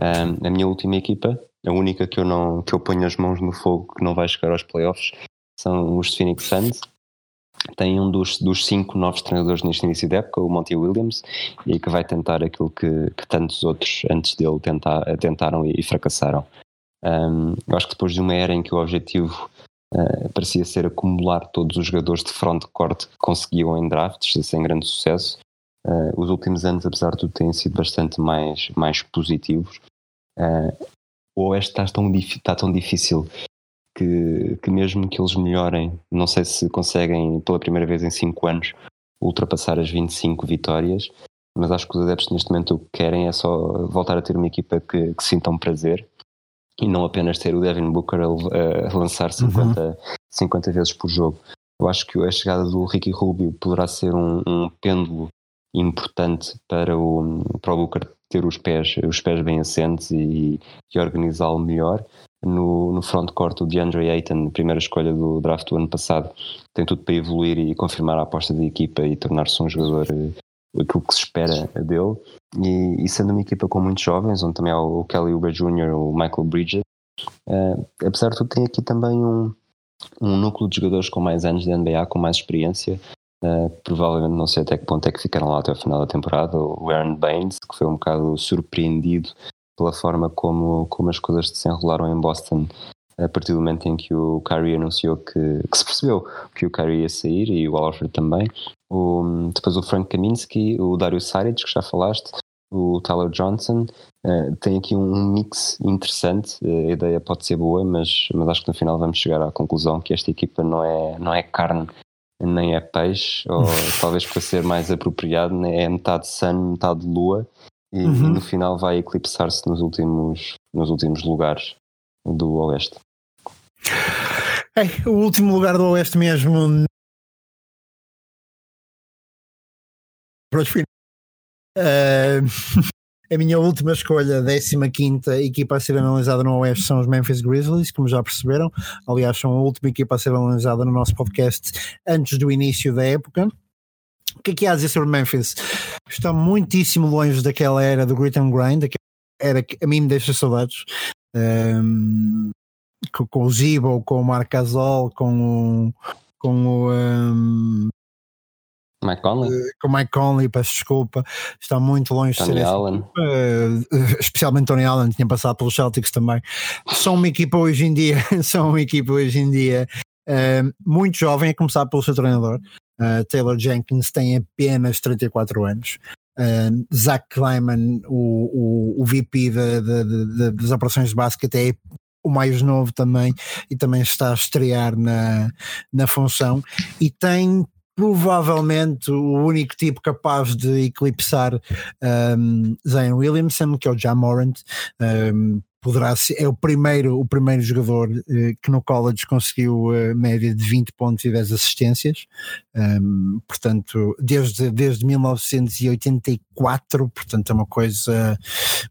Um, a minha última equipa, a única que eu, não, que eu ponho as mãos no fogo que não vai chegar aos playoffs, são os Phoenix Suns. Tem um dos, dos cinco novos treinadores neste início de época, o Monty Williams, e que vai tentar aquilo que, que tantos outros antes dele tentar, tentaram e, e fracassaram. Um, eu acho que depois de uma era em que o objetivo Uh, parecia ser acumular todos os jogadores de frontcourt que conseguiam em drafts, sem grande sucesso. Uh, os últimos anos, apesar de tudo, têm sido bastante mais, mais positivos. Uh, o Oeste está tão, está tão difícil que, que, mesmo que eles melhorem, não sei se conseguem pela primeira vez em 5 anos ultrapassar as 25 vitórias, mas acho que os adeptos neste momento o que querem é só voltar a ter uma equipa que, que sintam prazer e não apenas ter o Devin Booker a, a lançar 50, uhum. 50 vezes por jogo. Eu acho que a chegada do Ricky Rubio poderá ser um, um pêndulo importante para o, para o Booker ter os pés, os pés bem assentes e, e organizá-lo melhor. No, no frontcourt, o DeAndre Ayton, primeira escolha do draft do ano passado, tem tudo para evoluir e confirmar a aposta da equipa e tornar-se um jogador aquilo que se espera dele. E, e, sendo uma equipa com muitos jovens, onde também há o Kelly Oubre Jr., o Michael Bridges, uh, apesar de tudo, tem aqui também um, um núcleo de jogadores com mais anos de NBA, com mais experiência. Uh, provavelmente não sei até que ponto é que ficaram lá até o final da temporada. O Aaron Baines, que foi um bocado surpreendido pela forma como, como as coisas se desenrolaram em Boston a partir do momento em que o Kyrie anunciou que, que se percebeu que o Kyrie ia sair e o Alfred também. O, depois o Frank Kaminsky, o Dario Saric, que já falaste, o Tyler Johnson. Uh, tem aqui um mix interessante. Uh, a ideia pode ser boa, mas, mas acho que no final vamos chegar à conclusão que esta equipa não é, não é carne nem é peixe, ou <laughs> talvez para ser mais apropriado, é metade sun, metade lua, e, uhum. e no final vai eclipsar-se nos últimos, nos últimos lugares do Oeste. É, o último lugar do Oeste mesmo. Uh, <laughs> a minha última escolha, 15 equipa a ser analisada no Oeste, são os Memphis Grizzlies, como já perceberam. Aliás, são a última equipa a ser analisada no nosso podcast antes do início da época. O que é que há a dizer sobre Memphis? Está muitíssimo longe daquela era do grit and grind, daquela era que a mim me deixa saudades. Um, com, o Zibo, com o Marc Gasol, com o, com o um, Mike Conley? Uh, com o Mike Conley, peço desculpa, está muito longe Tony de ser Allen. Uh, especialmente Tony Allen, tinha passado pelos Celtics também. São uma equipa hoje em dia, <laughs> são uma equipa hoje em dia muito jovem, a começar pelo seu treinador. Taylor Jenkins tem apenas 34 anos. Zach Kleiman, o, o, o VP de, de, de, das operações de basquete, é o mais novo também e também está a estrear na, na função e tem provavelmente o único tipo capaz de eclipsar um, Zion Williamson, que é o Jamorant, um, poderá ser, é o primeiro, o primeiro jogador eh, que no college conseguiu a média de 20 pontos e 10 assistências, um, portanto, desde, desde 1984, portanto é uma coisa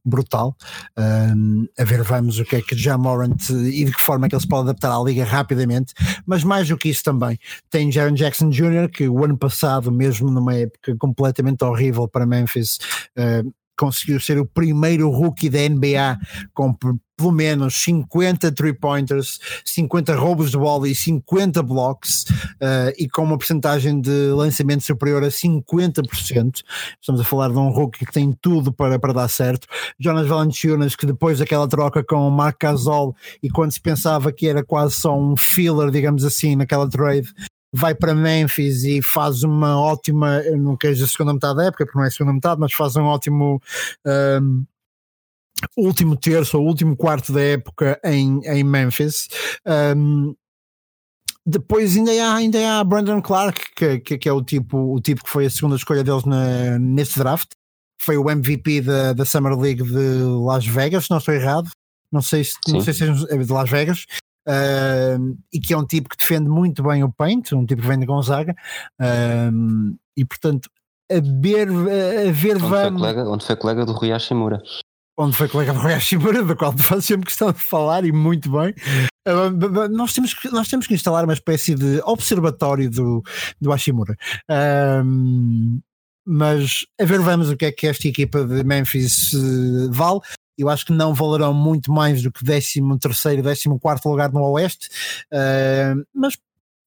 brutal. Um, a ver, vamos o que é que já Morant e de que forma é que ele se pode adaptar à liga rapidamente, mas mais do que isso também, tem Jaron Jackson Jr., que o ano passado, mesmo numa época completamente horrível para Memphis, uh, conseguiu ser o primeiro rookie da NBA com pelo menos 50 three-pointers, 50 roubos de bola e 50 blocks uh, e com uma porcentagem de lançamento superior a 50%. Estamos a falar de um rookie que tem tudo para, para dar certo. Jonas Valanciunas, que depois daquela troca com o Marc Gasol e quando se pensava que era quase só um filler, digamos assim, naquela trade, vai para Memphis e faz uma ótima, não quero dizer segunda metade da época, porque não é segunda metade, mas faz um ótimo um, último terço ou último quarto da época em, em Memphis. Um, depois ainda há, ainda há Brandon Clark, que, que, que, é o tipo, o tipo que foi a segunda escolha deles na, nesse draft. Foi o MVP da, da Summer League de Las Vegas, se não estou errado. Não sei se, não sei se é de Las Vegas. Uh, e que é um tipo que defende muito bem o paint, um tipo que vem de Gonzaga, uh, e portanto, a ver, a ver onde vamos. Foi colega, onde foi colega do Rui Hashimura. Onde foi colega do Rui Hashimura, do qual faz sempre questão de falar e muito bem. Uh, nós, temos que, nós temos que instalar uma espécie de observatório do, do Hashimura. mas a ver, vamos o que é que esta equipa de Memphis vale eu acho que não valerão muito mais do que 13 terceiro, 14 quarto lugar no Oeste, uh, mas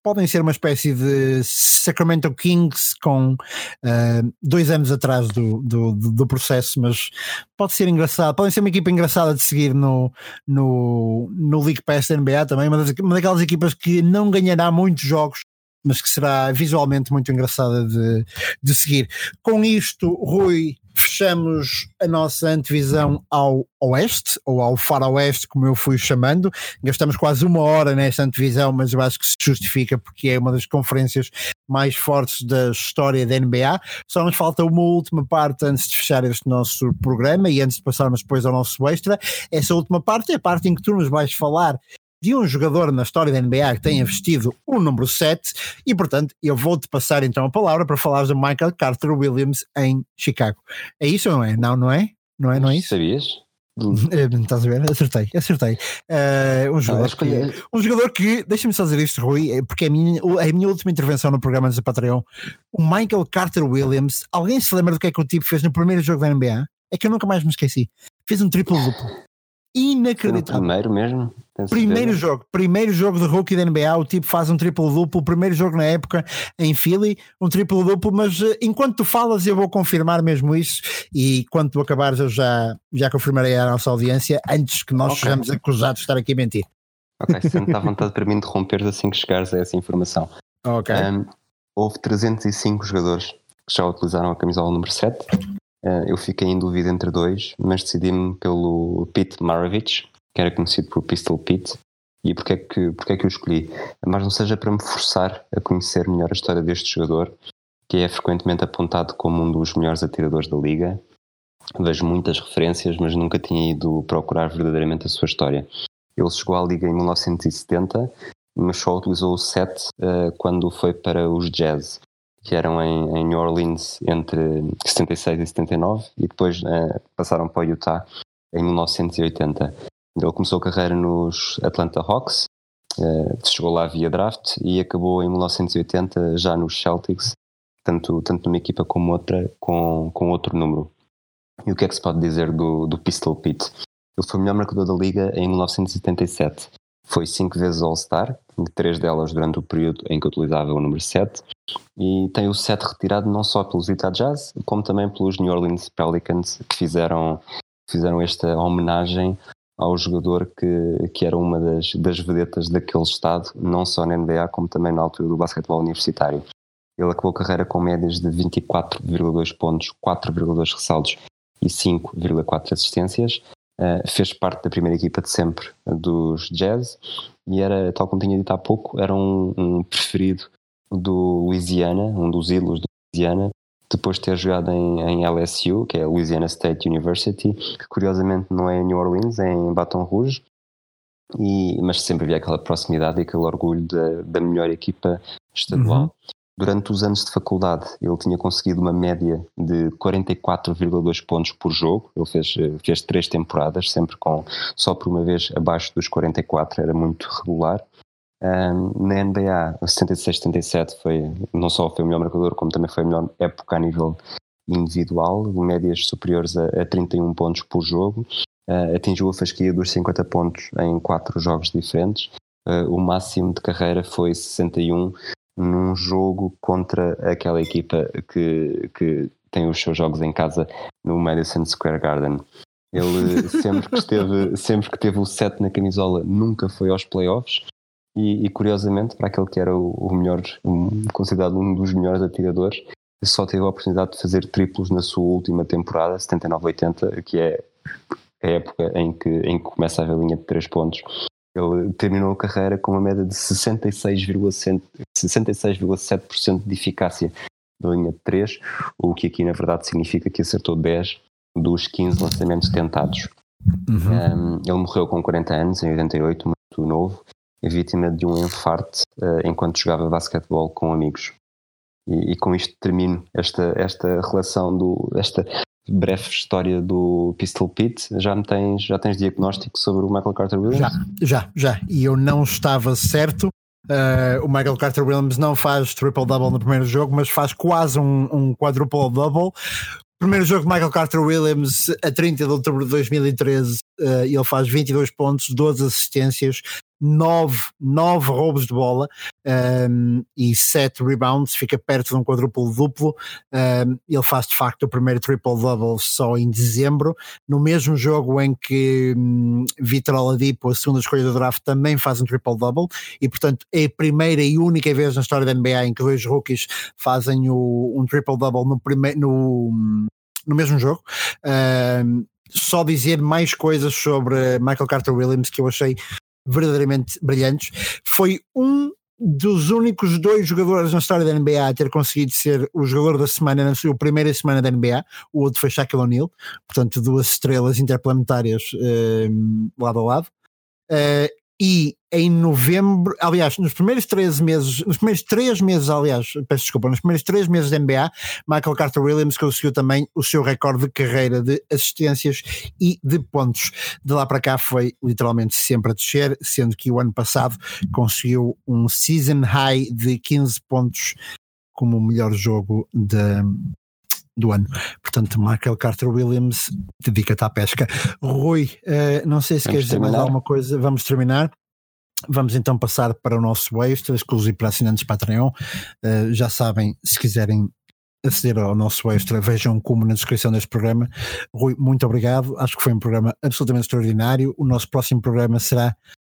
podem ser uma espécie de Sacramento Kings com uh, dois anos atrás do, do, do, processo, mas pode ser engraçado, podem ser uma equipa engraçada de seguir no, no, no League Pass da NBA também, uma, das, uma daquelas equipas que não ganhará muitos jogos mas que será visualmente muito engraçada de, de seguir. Com isto, Rui, fechamos a nossa antevisão ao Oeste, ou ao Faroeste, como eu fui chamando. Gastamos quase uma hora nesta antevisão, mas eu acho que se justifica porque é uma das conferências mais fortes da história da NBA. Só nos falta uma última parte antes de fechar este nosso programa e antes de passarmos depois ao nosso extra. Essa última parte é a parte em que tu nos vais falar de um jogador na história da NBA que tenha vestido o número 7 e, portanto, eu vou-te passar então a palavra para falar de Michael Carter Williams em Chicago. É isso ou não é? Não, não é? Não é, não é isso? Sabias? <laughs> Eh, estás a ver? Acertei, acertei. Uh, um, jogador que, um jogador que, deixa-me só dizer isto, Rui, é porque é a minha, a minha última intervenção no programa do Patreon, o Michael Carter Williams, alguém se lembra do que é que o tipo fez no primeiro jogo da NBA? É que eu nunca mais me esqueci. Fez um triplo duplo inacreditável. primeiro mesmo? Primeiro jogo, primeiro jogo de rookie da NBA, o tipo faz um triplo duplo, primeiro jogo na época em Philly, um triplo duplo, mas uh, enquanto tu falas eu vou confirmar mesmo isso e quando tu acabares eu já, já confirmarei à nossa audiência antes que nós okay. sejamos acusados de estar aqui a mentir. Ok, sente à vontade para mim interromper assim que chegares a essa informação. Ok. Um, houve 305 jogadores que já utilizaram a camisola número 7 Uh, eu fiquei em dúvida entre dois, mas decidi-me pelo Pete Maravich, que era conhecido por Pistol Pete. E porquê é que, porquê é que o escolhi? Mas não seja para me forçar a conhecer melhor a história deste jogador, que é frequentemente apontado como um dos melhores atiradores da liga. Vejo muitas referências, mas nunca tinha ido procurar verdadeiramente a sua história. Ele chegou à liga em 1970 mas só utilizou o 7 uh, quando foi para os Jazz, que eram em, em, New Orleans entre 76 e 79, e depois uh, passaram para o Utah em 1980. Ele começou a carreira nos Atlanta Hawks, uh, chegou lá via draft e acabou em 1980 já nos Celtics, tanto, tanto numa equipa como outra, com, com outro número. E o que é que se pode dizer do, do Pistol Pete? Ele foi o melhor marcador da liga em 1977. Foi cinco vezes All-Star, três delas durante o período em que utilizava o número 7, e tem o 7 retirado não só pelos Utah Jazz, como também pelos New Orleans Pelicans, que fizeram, fizeram esta homenagem ao jogador que, que era uma das, das vedetas daquele estado, não só na NBA, como também na altura do basquetebol universitário. Ele acabou a carreira com médias de 24,2 pontos, 4,2 ressaltos e 5,4 assistências. Uh, fez parte da primeira equipa de sempre dos Jazz e era, tal como tinha dito há pouco, era um, um preferido do Louisiana, um dos ídolos do Louisiana, depois de ter jogado em, em, LSU, que é a Louisiana State University, que curiosamente não é em New Orleans, é em Baton Rouge, e, mas sempre havia aquela proximidade e aquele orgulho da, da melhor equipa estadual. Uhum. Durante os anos de faculdade, ele tinha conseguido uma média de 44,2 pontos por jogo. Ele fez, fez três temporadas, sempre com só por uma vez abaixo dos 44, era muito regular. Um, na NBA, 76-77 foi não só foi o melhor marcador, como também foi a melhor época a nível individual, médias superiores a, a 31 pontos por jogo. Uh, atingiu a fasquia dos 50 pontos em quatro jogos diferentes. Uh, o máximo de carreira foi 61 num jogo contra aquela equipa que, que tem os seus jogos em casa no Madison Square Garden. Ele <laughs> sempre que esteve, sempre que teve o set na camisola nunca foi aos playoffs e, e curiosamente para aquele que era o, o melhor, um, considerado um dos melhores atiradores, só teve a oportunidade de fazer triplos na sua última temporada, 79-80, que é a época em que, em que começa a linha de 3 pontos ele terminou a carreira com uma média de 66,7% 66 de eficácia da linha de 3, o que aqui na verdade significa que acertou 10 dos 15 lançamentos tentados. Uhum. Um, ele morreu com 40 anos, em 88, muito novo, vítima de um infarto uh, enquanto jogava basquetebol com amigos. E, e, com isto termino esta, esta relação, do, esta breve história do Pistol Pete. Já, me tens, já tens diagnóstico sobre o Michael Carter Williams? Já, já, já. E eu não estava certo. Uh, o Michael Carter Williams não faz triple-double no primeiro jogo, mas faz quase um, um quadruple-double. Primeiro jogo de Michael Carter Williams, a 30 de outubro de 2013, uh, ele faz 22 pontos, 12 assistências, nove, nove roubos de bola um, e sete rebounds, fica perto de um quadruplo duplo. Um, ele faz de facto o primeiro triple-double só em dezembro, no mesmo jogo em que um, Vitor Oladipo, a segunda escolha do draft, também faz um triple-double e portanto é a primeira e única vez na história da NBA em que dois rookies fazem o, um triple-double no, primeiro, no, no mesmo jogo. Um, só dizer mais coisas sobre Michael Carter Williams que eu achei verdadeiramente brilhantes. Foi um dos únicos dois jogadores na história da NBA a ter conseguido ser o jogador da semana na sua primeira semana da NBA, o outro foi Shaquille O'Neal, portanto duas estrelas interplanetárias uh, lado a lado. Uh, e em novembro, aliás, nos primeiros 13 meses, nos primeiros 3 meses, aliás, peço desculpa, nos primeiros 3 meses da NBA, Michael Carter Williams conseguiu também o seu recorde de carreira de assistências e de pontos. De lá para cá foi literalmente sempre a descer, sendo que o ano passado conseguiu um season high de 15 pontos como o melhor jogo de, do ano. Portanto, Michael Carter Williams dedica-te à pesca. Rui, uh, não sei se Vamos queres dizer mais alguma coisa. Vamos terminar. Vamos então passar para o nosso extra, exclusivo para assinantes Patreon. Uh, já sabem, se quiserem aceder ao nosso extra, vejam como na descrição deste programa. Rui, muito obrigado. Acho que foi um programa absolutamente extraordinário. O nosso próximo programa será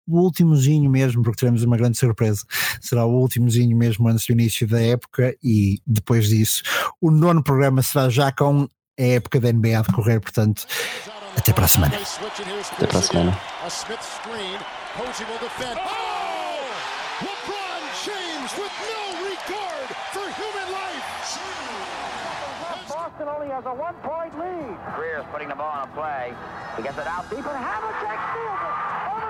o últimozinho mesmo, porque teremos uma grande surpresa. Será o últimozinho mesmo antes do início da época e depois disso o nono programa será já com a época da NBA a decorrer, portanto, até para a semana. Até para a semana. Boston only has a one-point lead. Greer's putting the ball on a play. He gets it out deep, and Havlicek steals it.